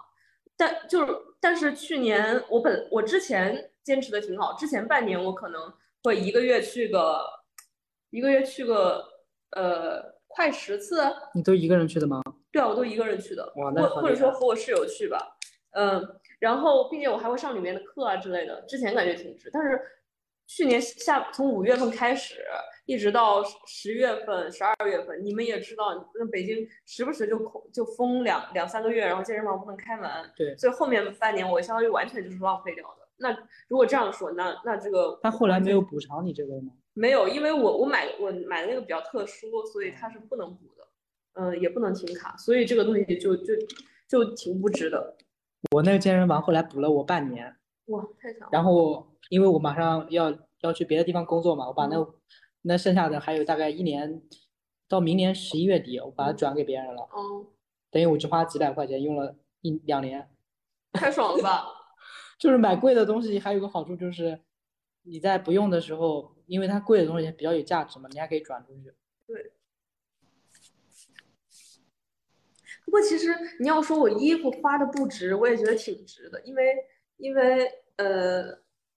但就是但是去年我本我之前。坚持的挺好，之前半年我可能会一个月去个，一个月去个呃快十次。你都一个人去的吗？对啊，我都一个人去的，或或者说和我室友去吧。嗯，然后并且我还会上里面的课啊之类的。之前感觉挺值，但是去年下从五月份开始，一直到十月份、十二月份，你们也知道，那北京时不时就空就封两两三个月，然后健身房不能开门。对，所以后面半年我相当于完全就是浪费掉的。那如果这样说，那那这个他后来没有补偿你这个吗？没有，因为我我买我买的那个比较特殊，所以它是不能补的。嗯、也不能停卡，所以这个东西就就就挺不值的。我那个健身房后来补了我半年，哇，太强了！然后因为我马上要要去别的地方工作嘛，我把那那剩下的还有大概一年，到明年十一月底，我把它转给别人了，嗯，等于我只花几百块钱用了一两年。太爽了吧！就是买贵的东西还有个好处就是，你在不用的时候，因为它贵的东西比较有价值嘛，你还可以转出去。对不过其实你要说我衣服花的不值，我也觉得挺值的，因为因为呃，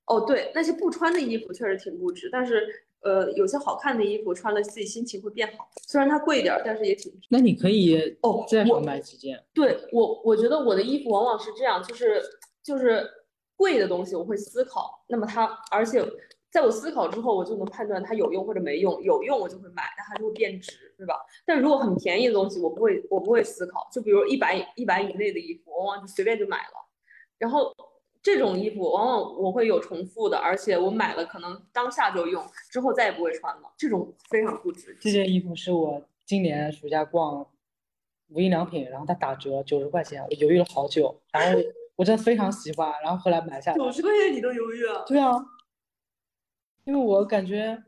哦对，那些不穿的衣服确实挺不值，但是呃，有些好看的衣服穿了自己心情会变好，虽然它贵点儿，但是也挺值。那你可以哦再少买几件。对我，我觉得我的衣服往往是这样，就是就是贵的东西我会思考，那么它，而且在我思考之后，我就能判断它有用或者没用，有用我就会买，那它就会变值，对吧？但如果很便宜的东西，我不会，我不会思考，就比如一百一百以内的衣服，往往就随便就买了，然后。这种衣服往往我会有重复的，而且我买了可能当下就用，之后再也不会穿了，这种非常不值。这件衣服是我今年暑假逛无印良品，然后它打折九十块钱，我犹豫了好久，然后我真的非常喜欢，然后后来买下来。九十块钱你都犹豫啊？对啊，因为我感觉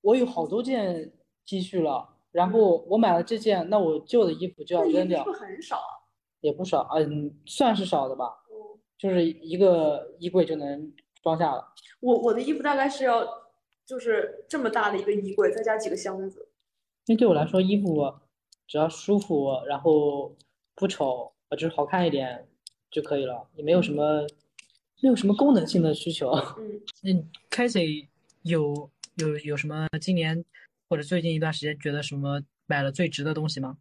我有好多件 T 恤了，然后我买了这件，那我旧的衣服就要扔掉服是不，是很少啊？也不少，嗯，算是少的吧，嗯就是一个衣柜就能装下了。我我的衣服大概是要就是这么大的一个衣柜，再加几个箱子。因为对我来说，衣服只要舒服，然后不丑，呃，就是好看一点就可以了，也没有什么没有什么功能性的需求。嗯，嗯 c a s e y 有有有什么今年或者最近一段时间觉得什么买了最值的东西吗？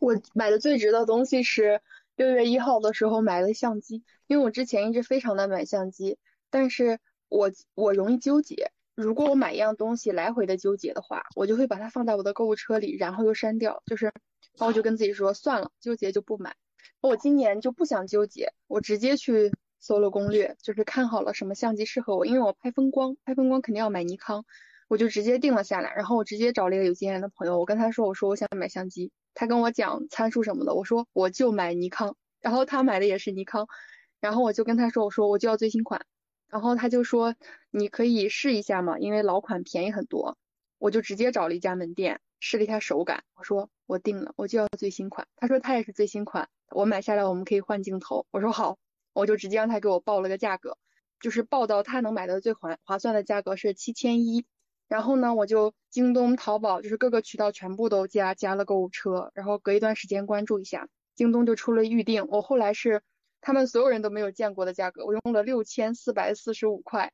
我买的最值的东西是六月一号的时候买的相机，因为我之前一直非常的买相机，但是我我容易纠结，如果我买一样东西来回的纠结的话，我就会把它放在我的购物车里，然后又删掉，就是，然后我就跟自己说算了，纠结就不买。我今年就不想纠结，我直接去搜了攻略，就是看好了什么相机适合我，因为我拍风光，拍风光肯定要买尼康，我就直接定了下来，然后我直接找了一个有经验的朋友，我跟他说，我说我想买相机，他跟我讲参数什么的，我说我就买尼康，然后他买的也是尼康，然后我就跟他说，我说我就要最新款，然后他就说你可以试一下嘛，因为老款便宜很多，我就直接找了一家门店试了一下手感，我说我定了，我就要最新款，他说他也是最新款，我买下来我们可以换镜头，我说好，我就直接让他给我报了个价格，就是报到他能买的最划划算的价格是七千一。然后呢，我就京东、淘宝，就是各个渠道全部都加加了购物车，然后隔一段时间关注一下，京东就出了预定。我后来是他们所有人都没有见过的价格，我用了六千四百四十五块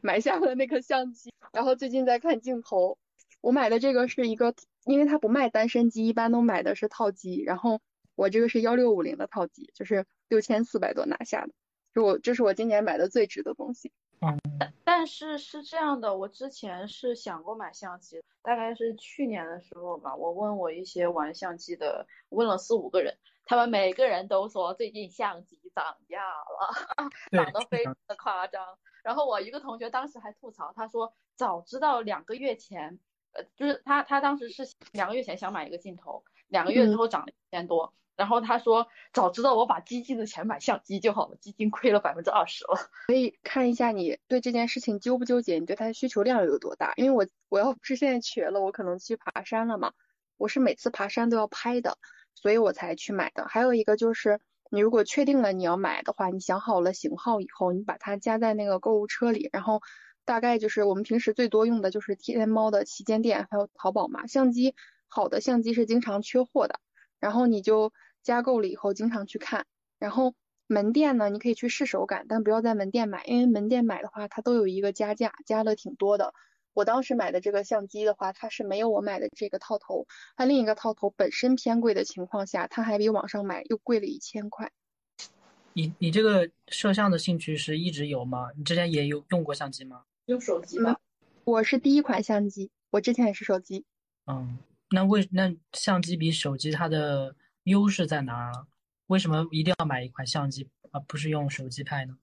买下了那个相机。然后最近在看镜头，我买的这个是一个，因为它不卖单身机，一般都买的是套机。然后我这个是幺六五零的套机，就是六千四百多拿下的，就我这是我今年买的最值的东西。嗯但是是这样的，我之前是想过买相机，大概是去年的时候吧，我问我一些玩相机的，问了四五个人，他们每个人都说最近相机涨价了，对涨得非常的夸张。然后我一个同学当时还吐槽，他说早知道两个月前，呃，就是他他当时是两个月前想买一个镜头，两个月之后涨了一千多。然后他说：“早知道我把基金的钱买相机就好了，基金亏了百分之二十了。”可以看一下你对这件事情纠不纠结，你对它的需求量有多大？因为我我要不是现在瘸了，我可能去爬山了嘛。我是每次爬山都要拍的，所以我才去买的。还有一个就是，你如果确定了你要买的话，你想好了型号以后，你把它加在那个购物车里，然后大概就是我们平时最多用的就是天猫的旗舰店，还有淘宝嘛。相机好的相机是经常缺货的，然后你就加购了以后经常去看，然后。门店呢，你可以去试手感，但不要在门店买，因为门店买的话，它都有一个加价，加了挺多的。我当时买的这个相机的话，它是没有我买的这个套头，它另一个套头本身偏贵的情况下，它还比网上买又贵了一千块。你你这个摄像的兴趣是一直有吗？你之前也有用过相机吗？用手机吗。我是第一款相机，我之前也是手机。嗯，那为那相机比手机它的优势在哪儿啊？为什么一定要买一款相机，而不是用手机拍呢？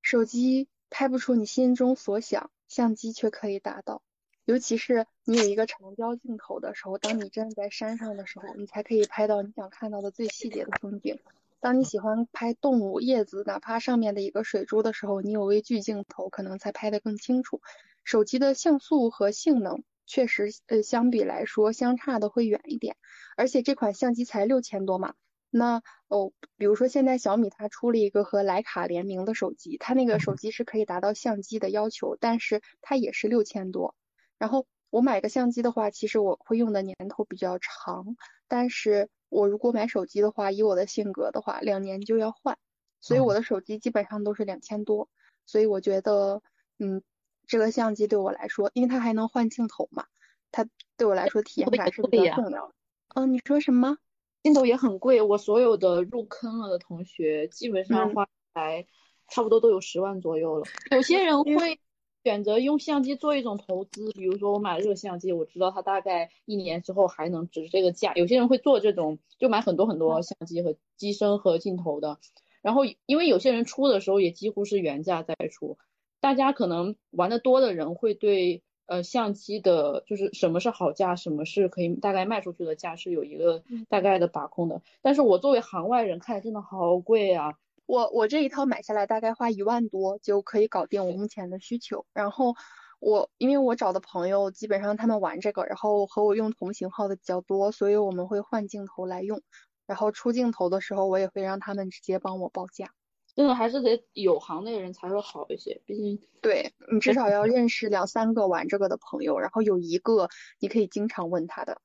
手机拍不出你心中所想，相机却可以达到。尤其是你有一个长焦镜头的时候，当你站在山上的时候，你才可以拍到你想看到的最细节的风景。当你喜欢拍动物、叶子，哪怕上面的一个水珠的时候，你有微距镜头，可能才拍得更清楚。手机的像素和性能确实，呃，相比来说相差的会远一点。而且这款相机才六千多嘛，那哦，比如说现在小米它出了一个和徕卡联名的手机，它那个手机是可以达到相机的要求，但是它也是六千多。然后我买个相机的话，其实我会用的年头比较长，但是我如果买手机的话，以我的性格的话，两年就要换，所以我的手机基本上都是两千多。所以我觉得，嗯，这个相机对我来说，因为它还能换镜头嘛，它对我来说体验感是比较重要的。嗯，你说什么？镜头也很贵，我所有的入坑了的同学，基本上花来差不多都有十万左右了。有些人会。选择用相机做一种投资，比如说我买这个相机，我知道它大概一年之后还能值这个价。有些人会做这种，就买很多很多相机和机身和镜头的。然后因为有些人出的时候也几乎是原价在出，大家可能玩的多的人会对呃相机的，就是什么是好价，什么是可以大概卖出去的价是有一个大概的把控的。但是我作为行外人看，真的好贵啊。我我这一套买下来大概花一万多就可以搞定我目前的需求。然后我因为我找的朋友基本上他们玩这个，然后和我用同型号的比较多，所以我们会换镜头来用。然后出镜头的时候，我也会让他们直接帮我报价。真的还是得有行内人才会好一些，毕竟对你至少要认识两三个玩这个的朋友，然后有一个你可以经常问他的。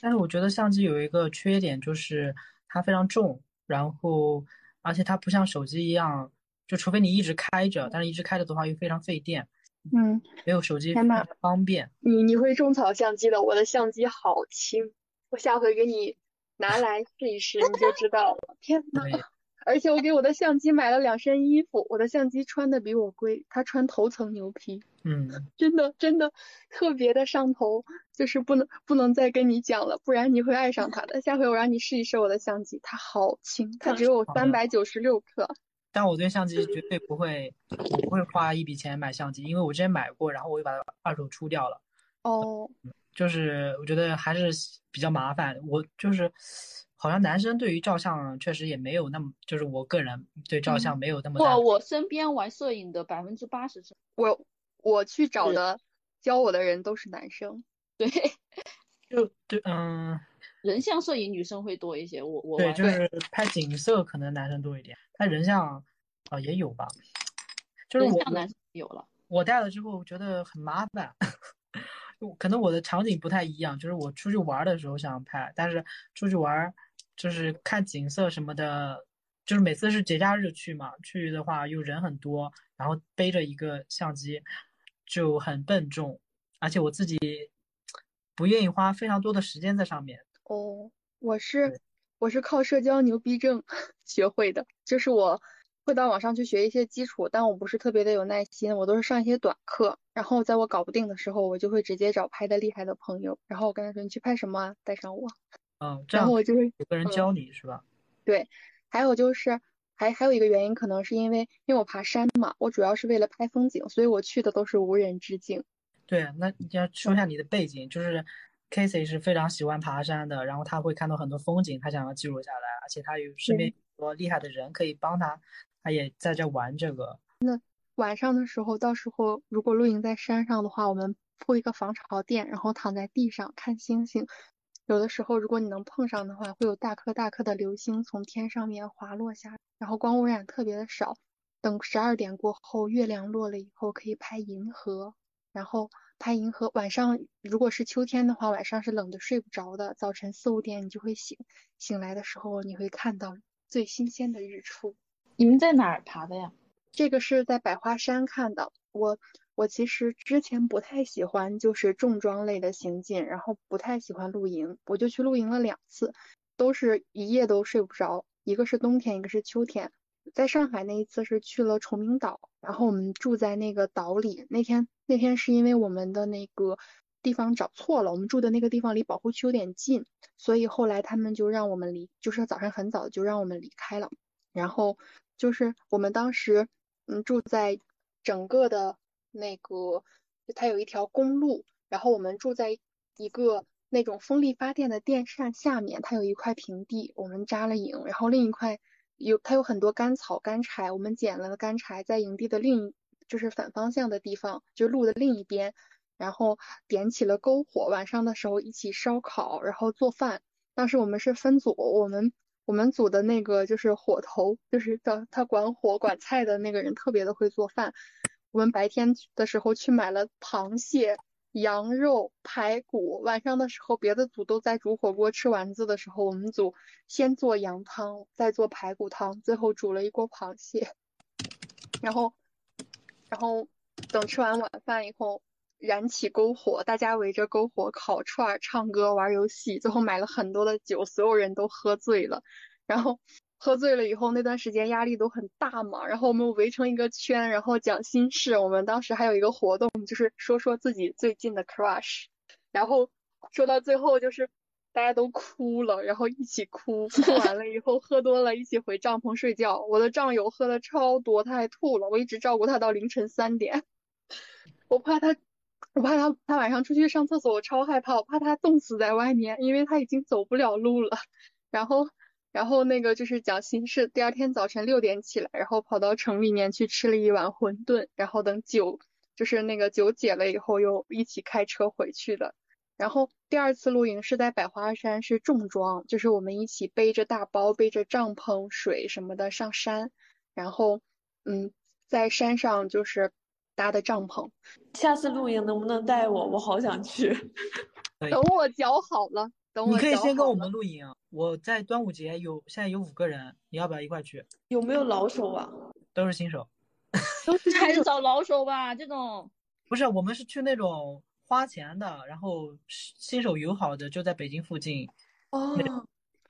但是我觉得相机有一个缺点就是它非常重，然后。而且它不像手机一样，就除非你一直开着，但是一直开着的话又非常费电。嗯，没有手机方便。你你会种草相机的，我的相机好轻，我下回给你拿来试一试，你就知道了。天呐！而且我给我的相机买了两身衣服，我的相机穿的比我贵，它穿头层牛皮。嗯，真的真的特别的上头，就是不能不能再跟你讲了，不然你会爱上它的。下回我让你试一试我的相机，它好轻，它只有三百九十六克。但我对相机绝对不会，我不会花一笔钱买相机，因为我之前买过，然后我又把它二手出掉了。哦，就是我觉得还是比较麻烦，我就是。好像男生对于照相确实也没有那么，就是我个人对照相没有那么。不，我身边玩摄影的百分之八十是，我我去找的教我的人都是男生。对，就对，嗯，人像摄影女生会多一些。我我对，就是拍景色可能男生多一点，拍人像啊也有吧。就是我男生有了，我带了之后觉得很麻烦。可能我的场景不太一样，就是我出去玩的时候想拍，但是出去玩。就是看景色什么的，就是每次是节假日去嘛，去的话又人很多，然后背着一个相机就很笨重，而且我自己不愿意花非常多的时间在上面。哦，我是我是靠社交牛逼症 学会的，就是我会到网上去学一些基础，但我不是特别的有耐心，我都是上一些短课，然后在我搞不定的时候，我就会直接找拍的厉害的朋友，然后我跟他说你去拍什么啊，带上我。嗯，然后我就会有个人教你是吧？对，还有就是还还有一个原因，可能是因为因为我爬山嘛，我主要是为了拍风景，所以我去的都是无人之境。对，那你要说一下你的背景，就是 Casey 是非常喜欢爬山的，然后他会看到很多风景，他想要记录下来，而且他有身边很多厉害的人可以帮他，他也在这玩这个。那晚上的时候，到时候如果露营在山上的话，我们铺一个防潮垫，然后躺在地上看星星。有的时候，如果你能碰上的话，会有大颗大颗的流星从天上面滑落下，然后光污染特别的少。等十二点过后，月亮落了以后，可以拍银河，然后拍银河。晚上如果是秋天的话，晚上是冷的睡不着的，早晨四五点你就会醒，醒来的时候你会看到最新鲜的日出。你们在哪儿爬的呀？这个是在百花山看的，我。我其实之前不太喜欢就是重装类的行进，然后不太喜欢露营，我就去露营了两次，都是一夜都睡不着。一个是冬天，一个是秋天。在上海那一次是去了崇明岛，然后我们住在那个岛里。那天那天是因为我们的那个地方找错了，我们住的那个地方离保护区有点近，所以后来他们就让我们离，就是早上很早就让我们离开了。然后就是我们当时嗯住在整个的。那个就它有一条公路，然后我们住在一个那种风力发电的电扇下面，它有一块平地，我们扎了营，然后另一块有它有很多干草干柴，我们捡了干柴在营地的另一就是反方向的地方，就路的另一边，然后点起了篝火，晚上的时候一起烧烤，然后做饭。当时我们是分组，我们我们组的那个就是火头，就是他他管火管菜的那个人特别的会做饭。我们白天的时候去买了螃蟹、羊肉、排骨，晚上的时候别的组都在煮火锅吃丸子的时候，我们组先做羊汤，再做排骨汤，最后煮了一锅螃蟹，然后然后等吃完晚饭以后。燃起篝火，大家围着篝火烤串、唱歌、玩游戏，最后买了很多的酒，所有人都喝醉了。然后喝醉了以后，那段时间压力都很大嘛。然后我们围成一个圈，然后讲心事。我们当时还有一个活动，就是说说自己最近的 crush。然后说到最后，就是大家都哭了，然后一起哭。哭完了以后，喝多了，一起回帐篷睡觉。我的战友喝的超多，他还吐了。我一直照顾他到凌晨三点，我怕他。我怕他，他晚上出去上厕所，我超害怕，我怕他冻死在外面，因为他已经走不了路了。然后，然后那个就是讲心事。第二天早晨六点起来，然后跑到城里面去吃了一碗馄饨，然后等酒就是那个酒解了以后，又一起开车回去的。然后第二次露营是在百花山，是重装，就是我们一起背着大包，背着帐篷、水什么的上山，然后嗯，在山上就是。搭的帐篷，下次露营能不能带我？我好想去。等我脚好了，等我。你可以先跟我们露营。我在端午节有，现在有五个人，你要不要一块去？有没有老手啊？都是新手。都是还是找老手吧，这种。不是，我们是去那种花钱的，然后新手友好的，就在北京附近。哦，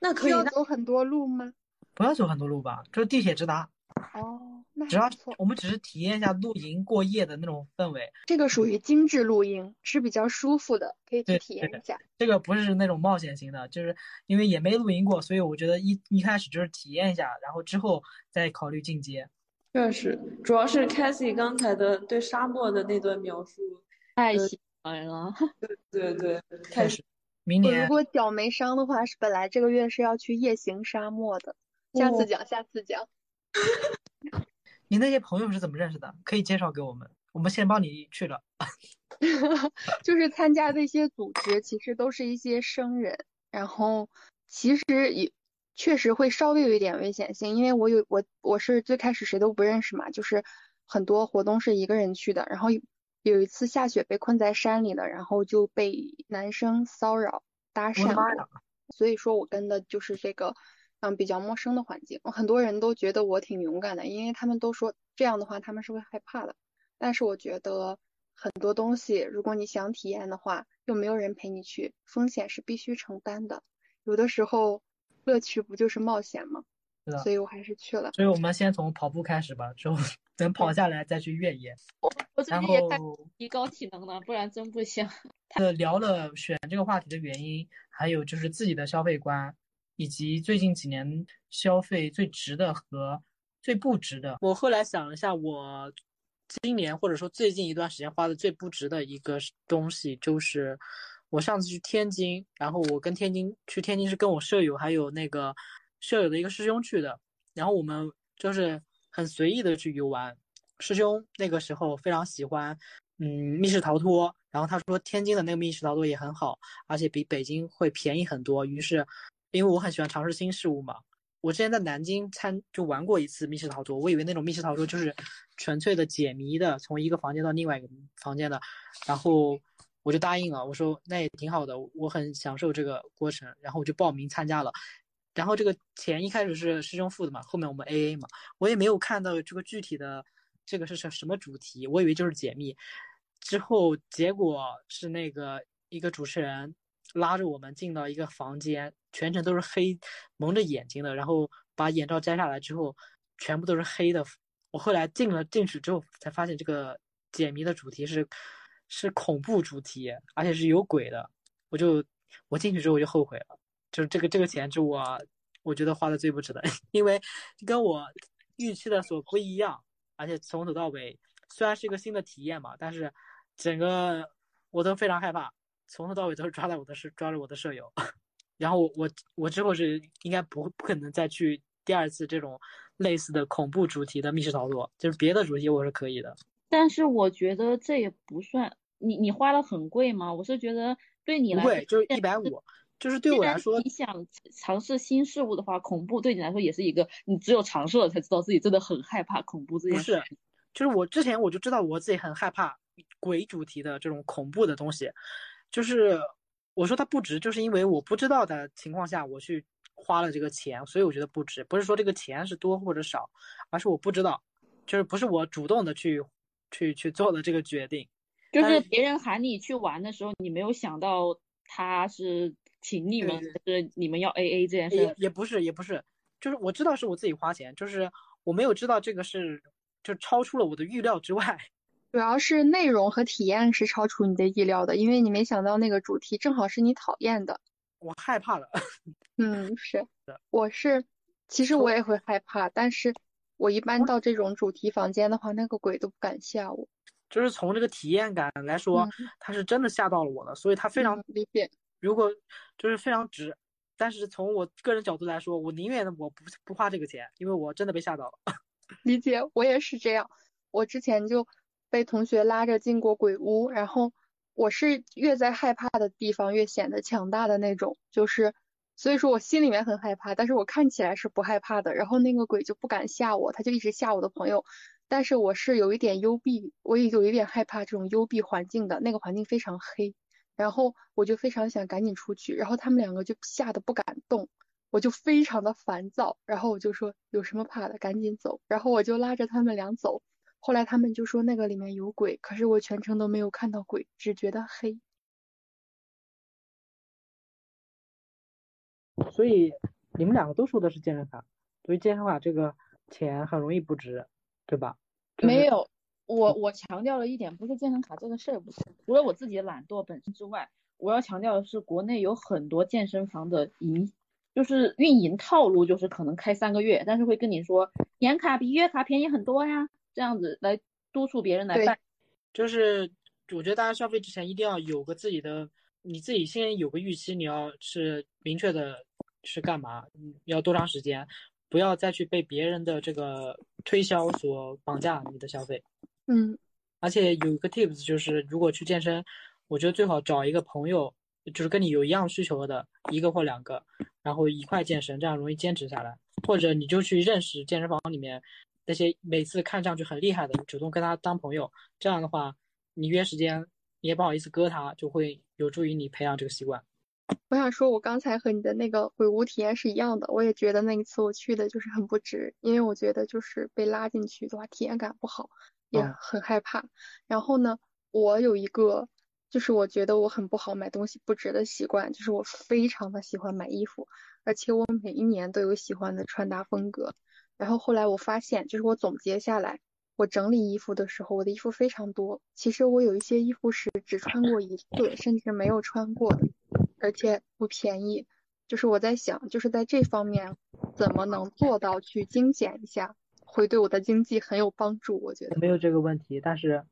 那可以。要走很多路吗？不要走很多路吧，就是地铁直达。哦。主要我们只是体验一下露营过夜的那种氛围，这个属于精致露营，是比较舒服的，可以去体验一下。这个不是那种冒险型的，就是因为也没露营过，所以我觉得一一开始就是体验一下，然后之后再考虑进阶。确实，主要是 Cassie 刚才的对沙漠的那段描述太喜欢了。对对对，开始。明年如果脚没伤的话，是本来这个月是要去夜行沙漠的，下次讲，下次讲。你那些朋友是怎么认识的？可以介绍给我们，我们先帮你去了。就是参加这些组织，其实都是一些生人，然后其实也确实会稍微有一点危险性，因为我有我我是最开始谁都不认识嘛，就是很多活动是一个人去的，然后有一次下雪被困在山里了，然后就被男生骚扰搭讪，所以说我跟的就是这个。嗯，比较陌生的环境，很多人都觉得我挺勇敢的，因为他们都说这样的话他们是会害怕的。但是我觉得很多东西，如果你想体验的话，又没有人陪你去，风险是必须承担的。有的时候乐趣不就是冒险吗？所以我还是去了。所以我们先从跑步开始吧，之后 等跑下来再去越野。我我最近也在提高体能呢，不然真不行。呃，聊了选这个话题的原因，还有就是自己的消费观。以及最近几年消费最值的和最不值的，我后来想了一下，我今年或者说最近一段时间花的最不值的一个东西，就是我上次去天津，然后我跟天津去天津是跟我舍友还有那个舍友的一个师兄去的，然后我们就是很随意的去游玩。师兄那个时候非常喜欢，嗯，密室逃脱，然后他说天津的那个密室逃脱也很好，而且比北京会便宜很多，于是。因为我很喜欢尝试新事物嘛，我之前在南京参就玩过一次密室逃脱，我以为那种密室逃脱就是纯粹的解谜的，从一个房间到另外一个房间的，然后我就答应了，我说那也挺好的，我很享受这个过程，然后我就报名参加了，然后这个钱一开始是师兄付的嘛，后面我们 A A 嘛，我也没有看到这个具体的这个是什什么主题，我以为就是解密，之后结果是那个一个主持人。拉着我们进到一个房间，全程都是黑，蒙着眼睛的。然后把眼罩摘下来之后，全部都是黑的。我后来进了进去之后，才发现这个解谜的主题是是恐怖主题，而且是有鬼的。我就我进去之后我就后悔了，就是这个这个钱是我我觉得花的最不值的，因为跟我预期的所不一样，而且从头到尾虽然是一个新的体验嘛，但是整个我都非常害怕，从头到尾都是抓着我的是抓着我的舍友。然后我我我之后是应该不不可能再去第二次这种类似的恐怖主题的密室逃脱，就是别的主题我是可以的。但是我觉得这也不算，你你花了很贵吗？我是觉得对你来说不贵，就是一百五，就是对我来说，你想尝试新事物的话，恐怖对你来说也是一个，你只有尝试了才知道自己真的很害怕恐怖这件事。不是，就是我之前我就知道我自己很害怕鬼主题的这种恐怖的东西，就是我说它不值，就是因为我不知道的情况下我去花了这个钱，所以我觉得不值。不是说这个钱是多或者少，而是我不知道，就是不是我主动的去去去做的这个决定。就是别人喊你去玩的时候，你没有想到他是请你们，还是你们要 A A 这件事？也也不是，也不是，就是我知道是我自己花钱，就是我没有知道这个是就超出了我的预料之外。主要是内容和体验是超出你的意料的，因为你没想到那个主题正好是你讨厌的。我害怕了。嗯，是，我是，其实我也会害怕，但是我一般到这种主题房间的话，那个鬼都不敢吓我。就是从这个体验感来说，他是真的吓到了我的，所以他非常理解。如果就是非常值，但是从我个人角度来说，我宁愿我不不花这个钱，因为我真的被吓到了。理解，我也是这样。我之前就被同学拉着进过鬼屋，然后我是越在害怕的地方越显得强大的那种，就是所以说我心里面很害怕，但是我看起来是不害怕的。然后那个鬼就不敢吓我，他就一直吓我的朋友。但是我是有一点幽闭，我也有一点害怕这种幽闭环境的，那个环境非常黑，然后我就非常想赶紧出去，然后他们两个就吓得不敢动，我就非常的烦躁，然后我就说有什么怕的，赶紧走，然后我就拉着他们俩走，后来他们就说那个里面有鬼，可是我全程都没有看到鬼，只觉得黑。所以你们两个都说的是健身卡，所以健身卡这个钱很容易不值，对吧？没有，我我强调了一点，不是健身卡这个事儿不是，除了我自己懒惰本身之外，我要强调的是，国内有很多健身房的营，就是运营套路，就是可能开三个月，但是会跟你说年卡比月卡便宜很多呀，这样子来督促别人来办。就是我觉得大家消费之前一定要有个自己的，你自己先有个预期，你要是明确的是干嘛，要多长时间。不要再去被别人的这个推销所绑架你的消费。嗯，而且有一个 tips 就是，如果去健身，我觉得最好找一个朋友，就是跟你有一样需求的一个或两个，然后一块健身，这样容易坚持下来。或者你就去认识健身房里面那些每次看上去很厉害的，主动跟他当朋友，这样的话，你约时间你也不好意思割他，就会有助于你培养这个习惯。我想说，我刚才和你的那个鬼屋体验是一样的，我也觉得那一次我去的就是很不值，因为我觉得就是被拉进去的话，体验感不好，也很害怕。然后呢，我有一个就是我觉得我很不好买东西不值的习惯，就是我非常的喜欢买衣服，而且我每一年都有喜欢的穿搭风格。然后后来我发现，就是我总结下来，我整理衣服的时候，我的衣服非常多。其实我有一些衣服是只穿过一次，甚至没有穿过的。而且不便宜，就是我在想，就是在这方面怎么能做到去精简一下，会对我的经济很有帮助。我觉得没有这个问题，但是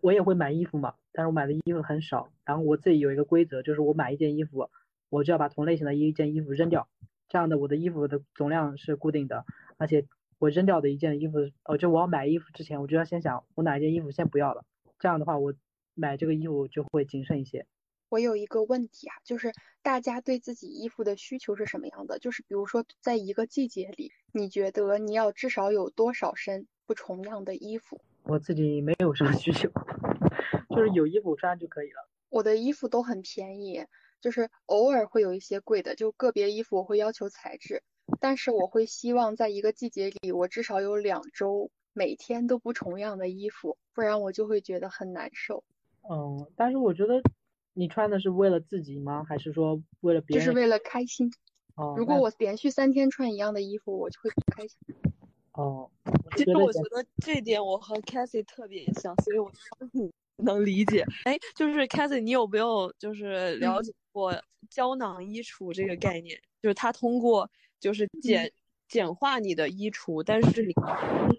我也会买衣服嘛，但是我买的衣服很少。然后我自己有一个规则，就是我买一件衣服，我就要把同类型的一件衣服扔掉，这样的我的衣服的总量是固定的。而且我扔掉的一件衣服，哦，就我要买衣服之前，我就要先想我哪一件衣服先不要了，这样的话我买这个衣服就会谨慎一些。我有一个问题啊，就是大家对自己衣服的需求是什么样的？就是比如说，在一个季节里，你觉得你要至少有多少身不重样的衣服？我自己没有什么需求，就是有衣服穿就可以了。我的衣服都很便宜，就是偶尔会有一些贵的，就个别衣服我会要求材质，但是我会希望在一个季节里，我至少有两周每天都不重样的衣服，不然我就会觉得很难受。嗯，但是我觉得。你穿的是为了自己吗？还是说为了别人？就是为了开心。哦。如果我连续三天穿一样的衣服，我就会不开心。哦。其实我觉得这点我和 Cassie 特别像，所以我能理解。哎，就是 c a t h y 你有没有就是了解过胶囊衣橱这个概念？就是它通过就是简简化你的衣橱，但是你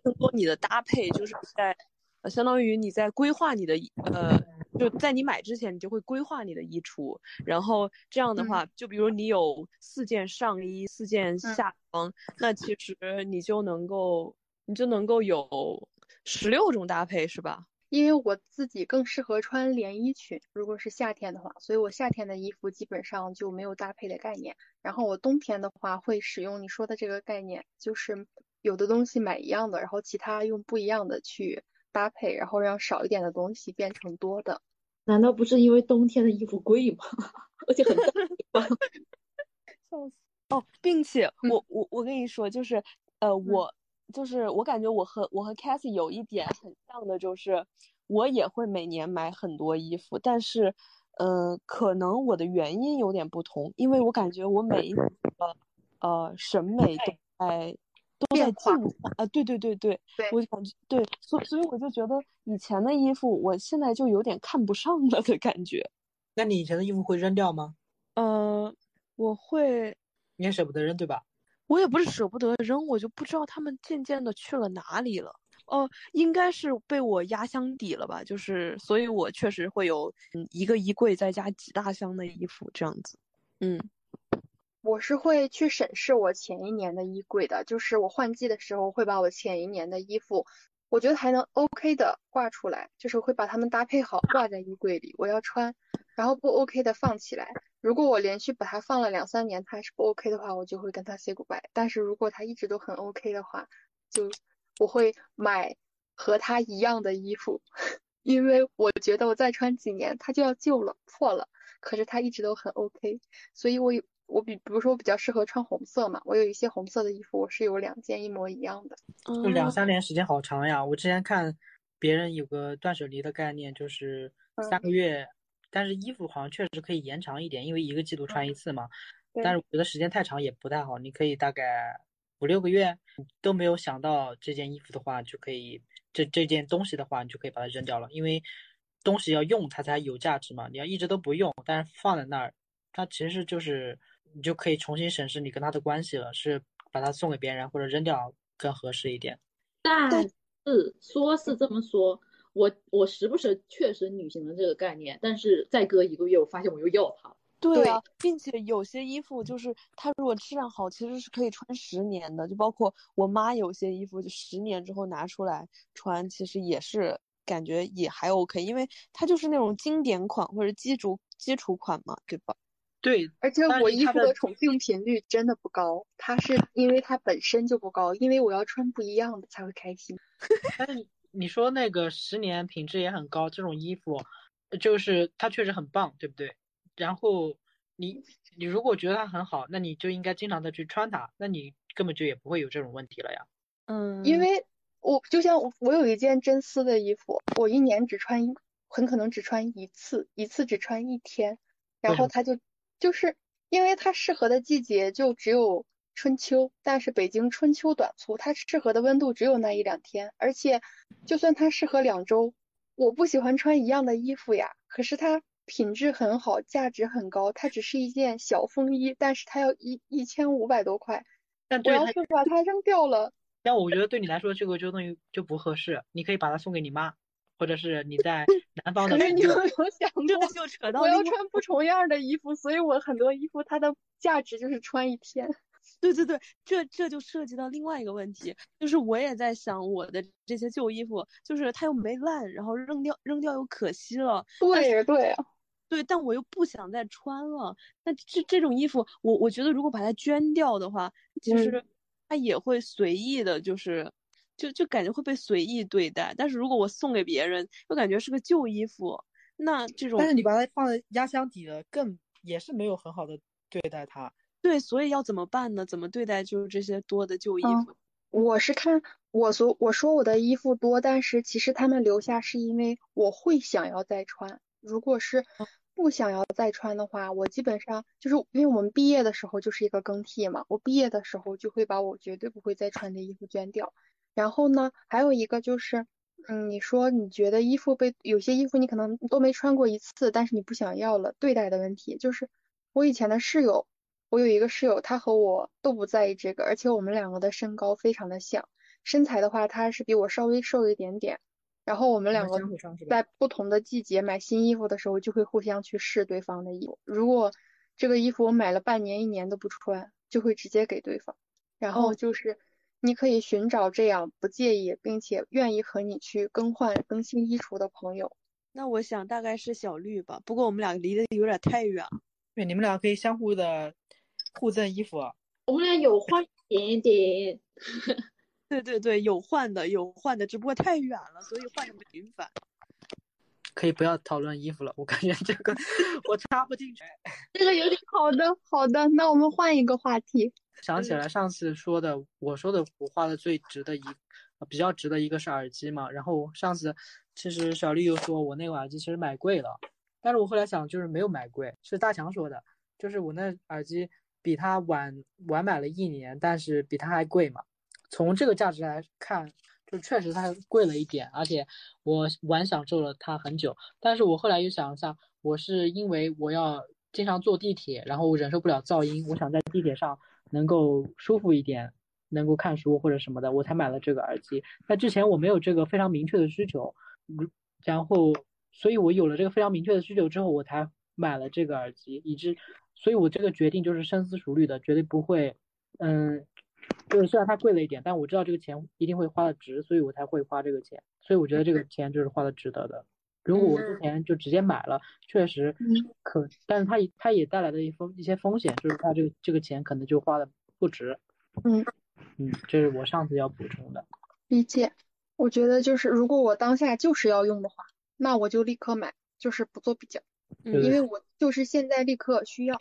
通过你的搭配，就是在呃相当于你在规划你的呃。就在你买之前，你就会规划你的衣橱，然后这样的嗯话，就比如你有四件上衣、四件嗯下装，那其实你就能够你就能够有十六种搭配，是吧？因为我自己更适合穿连衣裙，如果是夏天的话，所以我夏天的衣服基本上就没有搭配的概念。然后我冬天的话会使用你说的这个概念，就是有的东西买一样的，然后其他用不一样的去搭配，然后让少一点的东西变成多的。难道不是因为冬天的衣服贵吗？而且很大方。笑死！哦，并且嗯我我我跟你说，就是呃，我就是我感觉我和我和 Cassie 有一点很像的，就是我也会每年买很多衣服，但是呃，可能我的原因有点不同，因为我感觉我每一年的呃审美都在都在进化啊，对对对对，对我就感觉对，所所以我就觉得以前的衣服，我现在就有点看不上了的感觉。那你以前的衣服会扔掉吗？呃，我会。你也舍不得扔，对吧？我也不是舍不得扔，我就不知道他们渐渐的去了哪里了。哦，应该是被我压箱底了吧？就是，所以我确实会有一个衣柜再加几大箱的衣服这样子。嗯，我是会去审视我前一年的衣柜的，就是我换季的时候会把我前一年的衣服，我觉得还能 OK 的挂出来，就是会把它们搭配好挂在衣柜里，我要穿，然后不 OK 的放起来。如果我连续把它放了两三年，它还是不 OK 的话，我就会跟它 say goodbye。但是如果它一直都很 OK 的话，就我会买和它一样的衣服，因为我觉得我再穿几年它就要旧了、破了，可是它一直都很 OK，所以我有我比比如说我比较适合穿红色嘛，我有一些红色的衣服，我是有两件一模一样的。就两嗯三年时间好长呀！我之前看别人有个断舍离的概念，就是三个月，但是衣服好像确实可以延长一点，因为一个季度穿一次嘛。对但是我觉得时间太长也不太好，你可以大概五六个月都没有想到这件衣服的话，就可以这这件东西的话，你就可以把它扔掉了，因为东西要用它才有价值嘛。你要一直都不用，但是放在那儿，它其实就是你就可以重新审视你跟它的关系了，是把它送给别人或者扔掉更合适一点。但是说是这么说，我我时不时确实履行了这个概念，但是再隔一个月，我发现我又要它了。对对啊，并且有些衣服就是它如果质量好，其实是可以穿十年的。就包括我妈有些衣服，就十年之后拿出来穿，其实也是感觉也还 OK，因为它就是那种经典款或者基础基础款嘛，对吧？对，而且我衣服的的重复频率真的不高，它是因为它本身就不高，因为我要穿不一样的才会开心。你说那个十年品质也很高，这种衣服，就是它确实很棒，对不对？然后你你如果觉得它很好，那你就应该经常的去穿它，那你根本就也不会有这种问题了呀。嗯，因为我就像我我有一件真丝的衣服，我一年只穿一，很可能只穿一次，一次只穿一天，然后它就就是因为它适合的季节就只有春秋，但是北京春秋短促，它适合的温度只有那一两天，而且就算它适合两周，我不喜欢穿一样的衣服呀，可是它品质很好，价值很高，它只是一件小风衣，但是它要一一千五百多块，我要但对它，是把它扔掉了。但我觉得对你来说这个就等于就不合适，你可以把它送给你妈，或者是你在 南方的可是你有没有想这过，就扯到我要穿不重样的衣服，所以我很多衣服它的价值就是穿一天。对对对，这这就涉及到另外一个问题，就是我也在想我的这些旧衣服，就是它又没烂，然后扔掉扔掉又可惜了，对对啊，对，但我又不想再穿了。那这这种衣服，我我觉得如果把它捐掉的话，其嗯实它也会随意的，就是就就感觉会被随意对待。但是如果我送给别人，又感觉是个旧衣服，那这种但是你把它放在压箱底了，更也是没有很好的对待它。对，所以要怎么办呢？怎么对待就是这些多的旧衣嗯服？我是看我所我说我的衣服多，但是其实他们留下是因为我会想要再穿。如果是不想要再穿的话，我基本上就是因为我们毕业的时候就是一个更替嘛，我毕业的时候就会把我绝对不会再穿的衣服捐掉。然后呢，还有一个就是，嗯，你说你觉得衣服被有些衣服你可能都没穿过一次，但是你不想要了，对待的问题就是我以前的室友。我有一个室友，他和我都不在意这个，而且我们两个的身高非常的像。身材的话，他是比我稍微瘦一点点，然后我们两个？在不同的季节买新衣服的时候，就会互相去试对方的衣服。如果这个衣服我买了半年、一年都不穿，就会直接给对方。然后哦就是你可以寻找这样不介意并且愿意和你去更换、更新衣橱的朋友。那我想大概是小绿吧，不过我们俩离得有点太远了。对，你们俩可以相互的互赠衣服啊。我们俩有换一点点，对对对，有换的有换的，只不过太远了，所以换的不频繁。可以不要讨论衣服了，我感觉这个我插不进去。这个有点好的，好的，那我们换一个话题。想起来上次说的，我说的我花的最值的一，呃比较值的一个是耳机嘛。然后上次其实小丽又说我那个耳机其实买贵了，但是我后来想就是没有买贵，是大强说的，就是我那耳机比他晚晚买了一年，但是比他还贵嘛。从这个价值来看，就确实它贵了一点，而且我晚享受了它很久。但是我后来又想一下，我是因为我要经常坐地铁，然后我忍受不了噪音，我想在地铁上能够舒服一点，能够看书或者什么的，我才买了这个耳机。在之前我没有这个非常明确的需求，然后所以我有了这个非常明确的需求之后，我才买了这个耳机，以致，所以我这个决定就是深思熟虑的，绝对不会，嗯，就是虽然它贵了一点，但我知道这个钱一定会花的值，所以我才会花这个钱，所以我觉得这个钱就是花的值得的。如果我之前就直接买了，确实嗯可，但是它也它也带来的一风一些风险，就是它这个这个钱可能就花的不值。嗯嗯，这是我上次要补充的。理解。我觉得就是如果我当下就是要用的话，那我就立刻买，就是不做比较，嗯因为我就是现在立刻需要。